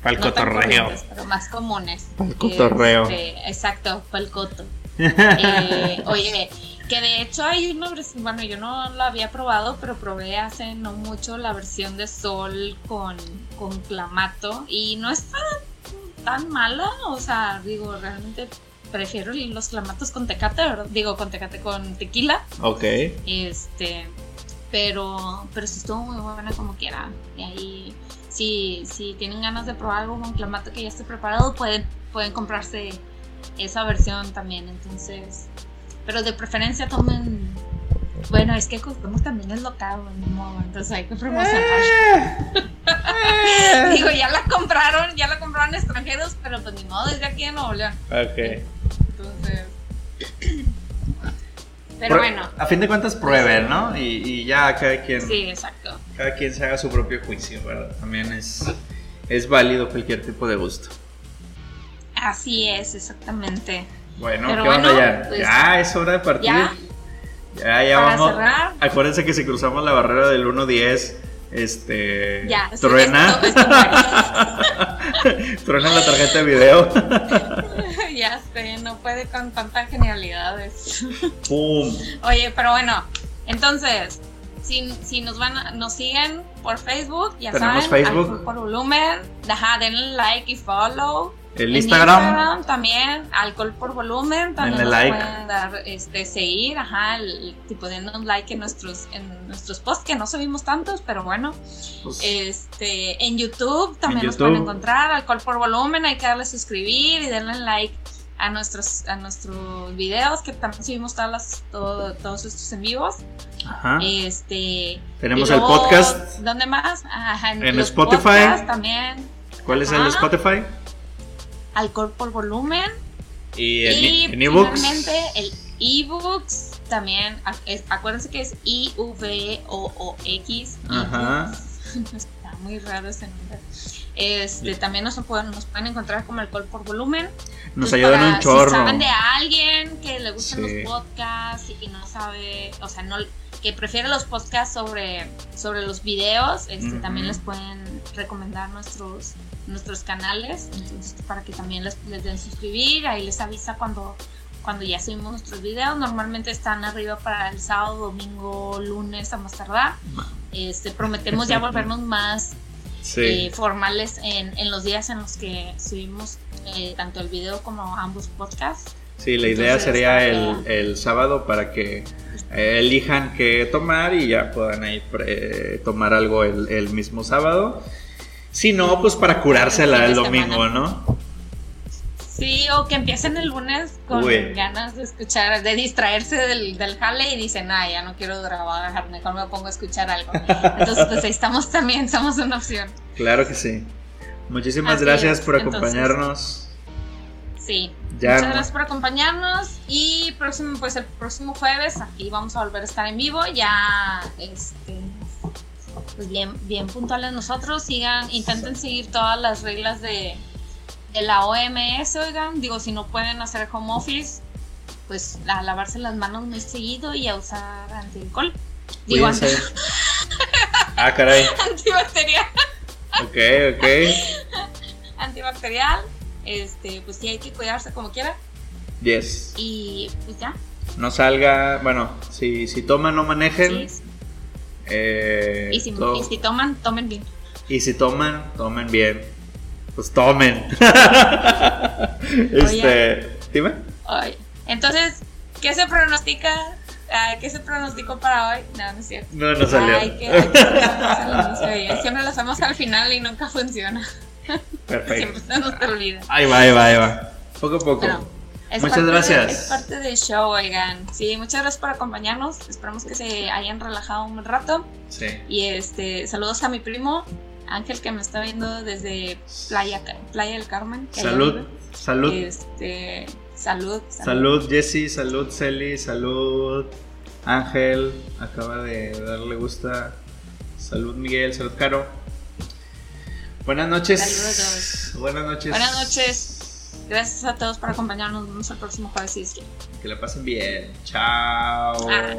para el no cotorreo. pero más comunes. Para el cotorreo. Este, exacto, para el coto. Eh, oye, que de hecho hay una versión, bueno, yo no la había probado, pero probé hace no mucho la versión de sol con, con clamato y no está tan mala, o sea, digo, realmente prefiero los clamatos con tecate, ¿verdad? Digo, con tecate, con tequila, Ok. este, pero, pero sí estuvo muy buena como quiera. Y ahí, si, si tienen ganas de probar algo con clamato que ya esté preparado, pueden, pueden comprarse esa versión también. Entonces, pero de preferencia tomen. Bueno, es que Cuauhtémoc también es local, modo, entonces hay que promocionar. Digo, ya la compraron, ya la compraron extranjeros, pero pues ni modo, es de aquí en Nuevo León. Ok. Entonces. Pero bueno, A fin de cuentas prueben, ¿no? Y, y ya cada quien, sí, exacto. cada quien se haga su propio juicio, ¿verdad? También es, es válido cualquier tipo de gusto. Así es, exactamente. Bueno, Pero ¿qué onda bueno, ya? pues, ya es hora de partir. ya. Ya, vamos. cerrar. Acuérdense que si cruzamos la barrera del 1.10, este. Ya, truena. esto- esto truena la tarjeta de video. ya sé, no puede con tantas genialidades. ¡Pum! Oye, pero bueno, entonces, si, si nos van a- nos siguen por Facebook, ya Tenemos saben, Facebook. Por volumen, ajá, denle like y follow. El En Instagram. también, alcohol por volumen, también nos like. pueden dar, este, seguir, ajá, el, tipo dennos like en nuestros, en nuestros posts, que no subimos tantos, pero bueno, Pues, este, en YouTube también En nos pueden encontrar, alcohol por volumen, hay que darle suscribir y darle like a nuestros, a nuestros videos, que también subimos todas las, todo- todos estos en vivos. ajá. Este, Tenemos el podcast. ¿Dónde más? Ajá, En Spotify. también. ¿Cuál es el. Spotify? Alcohol por volumen. Y en, y en ebooks. el ebooks también. es- acuérdense que es I-V-O-O-X. Ajá. Está muy raro ese nombre. Este, también nos pueden, nos pueden encontrar como alcohol por volumen. Nos ayudan para- un chorro. Si saben de alguien que le gustan Sí. los podcasts y que no sabe, o sea, no que prefiere los podcasts sobre, sobre los videos, este, también les pueden recomendar nuestros nuestros canales, entonces para que también les, les den suscribir, ahí les avisa cuando cuando ya subimos nuestros videos, normalmente están arriba para el sábado, domingo, lunes a más tardar. Este, prometemos ya volvernos más Sí. eh, formales en, en los días en los que subimos eh, tanto el video como ambos podcasts. Sí, la idea Entonces, sería el, el sábado para que eh, elijan qué tomar y ya puedan ahí pre- tomar algo el, el mismo sábado. Si no, pues para curársela el domingo. ¿no? Sí, o que empiecen el lunes con Uy. ganas de escuchar, de distraerse del, del jale y dicen, ah, ya no quiero trabajar, mejor me pongo a escuchar algo. Entonces, pues ahí estamos también, somos una opción. Claro que sí. Muchísimas Así gracias es, por entonces- acompañarnos. Sí. Ya Muchas no- gracias por acompañarnos y próximo, pues el próximo jueves aquí vamos a volver a estar en vivo. Ya, este, pues bien, bien puntuales nosotros. Sigan, intenten seguir todas las reglas de, de la OMS, oigan. Digo, si no pueden hacer home office, pues a lavarse las manos muy seguido y a usar antialcohol. Digo, anti- Ah, caray. antibacterial. Ok, ok. Antibacterial. Este, pues sí hay que cuidarse como quiera. Yes. Y pues ya. No salga. Bueno, si, si toman, no manejen. Sí, Eh, y, si, to- y si toman, tomen bien. y si toman, tomen bien. Pues tomen. este. Dime. Entonces, ¿qué se pronostica? ¿Qué se pronosticó para hoy? No, no es cierto. No, no salió. Ay, que, que Siempre lo hacemos al final y nunca funciona. Perfecto. Siempre se nos olvida. Ahí va, ahí va, ahí va. Poco a poco. Bueno, Muchas de- gracias. es parte del show, oigan. Sí, muchas gracias por acompañarnos. Esperamos que se hayan relajado un rato. Sí. Y este, saludos a mi primo Ángel que me está viendo desde Playa, Playa del Carmen. Salud, salud. Este, salud, Salud, Jessy, salud, Celi, salud, Ángel, acaba de darle gusta. Salud, Miguel, salud, Caro. Buenas noches. Saludos. Buenas noches. Buenas noches. Gracias a todos por acompañarnos. Nos vemos el próximo jueves si quiere. Que la pasen bien. Chao. Ah.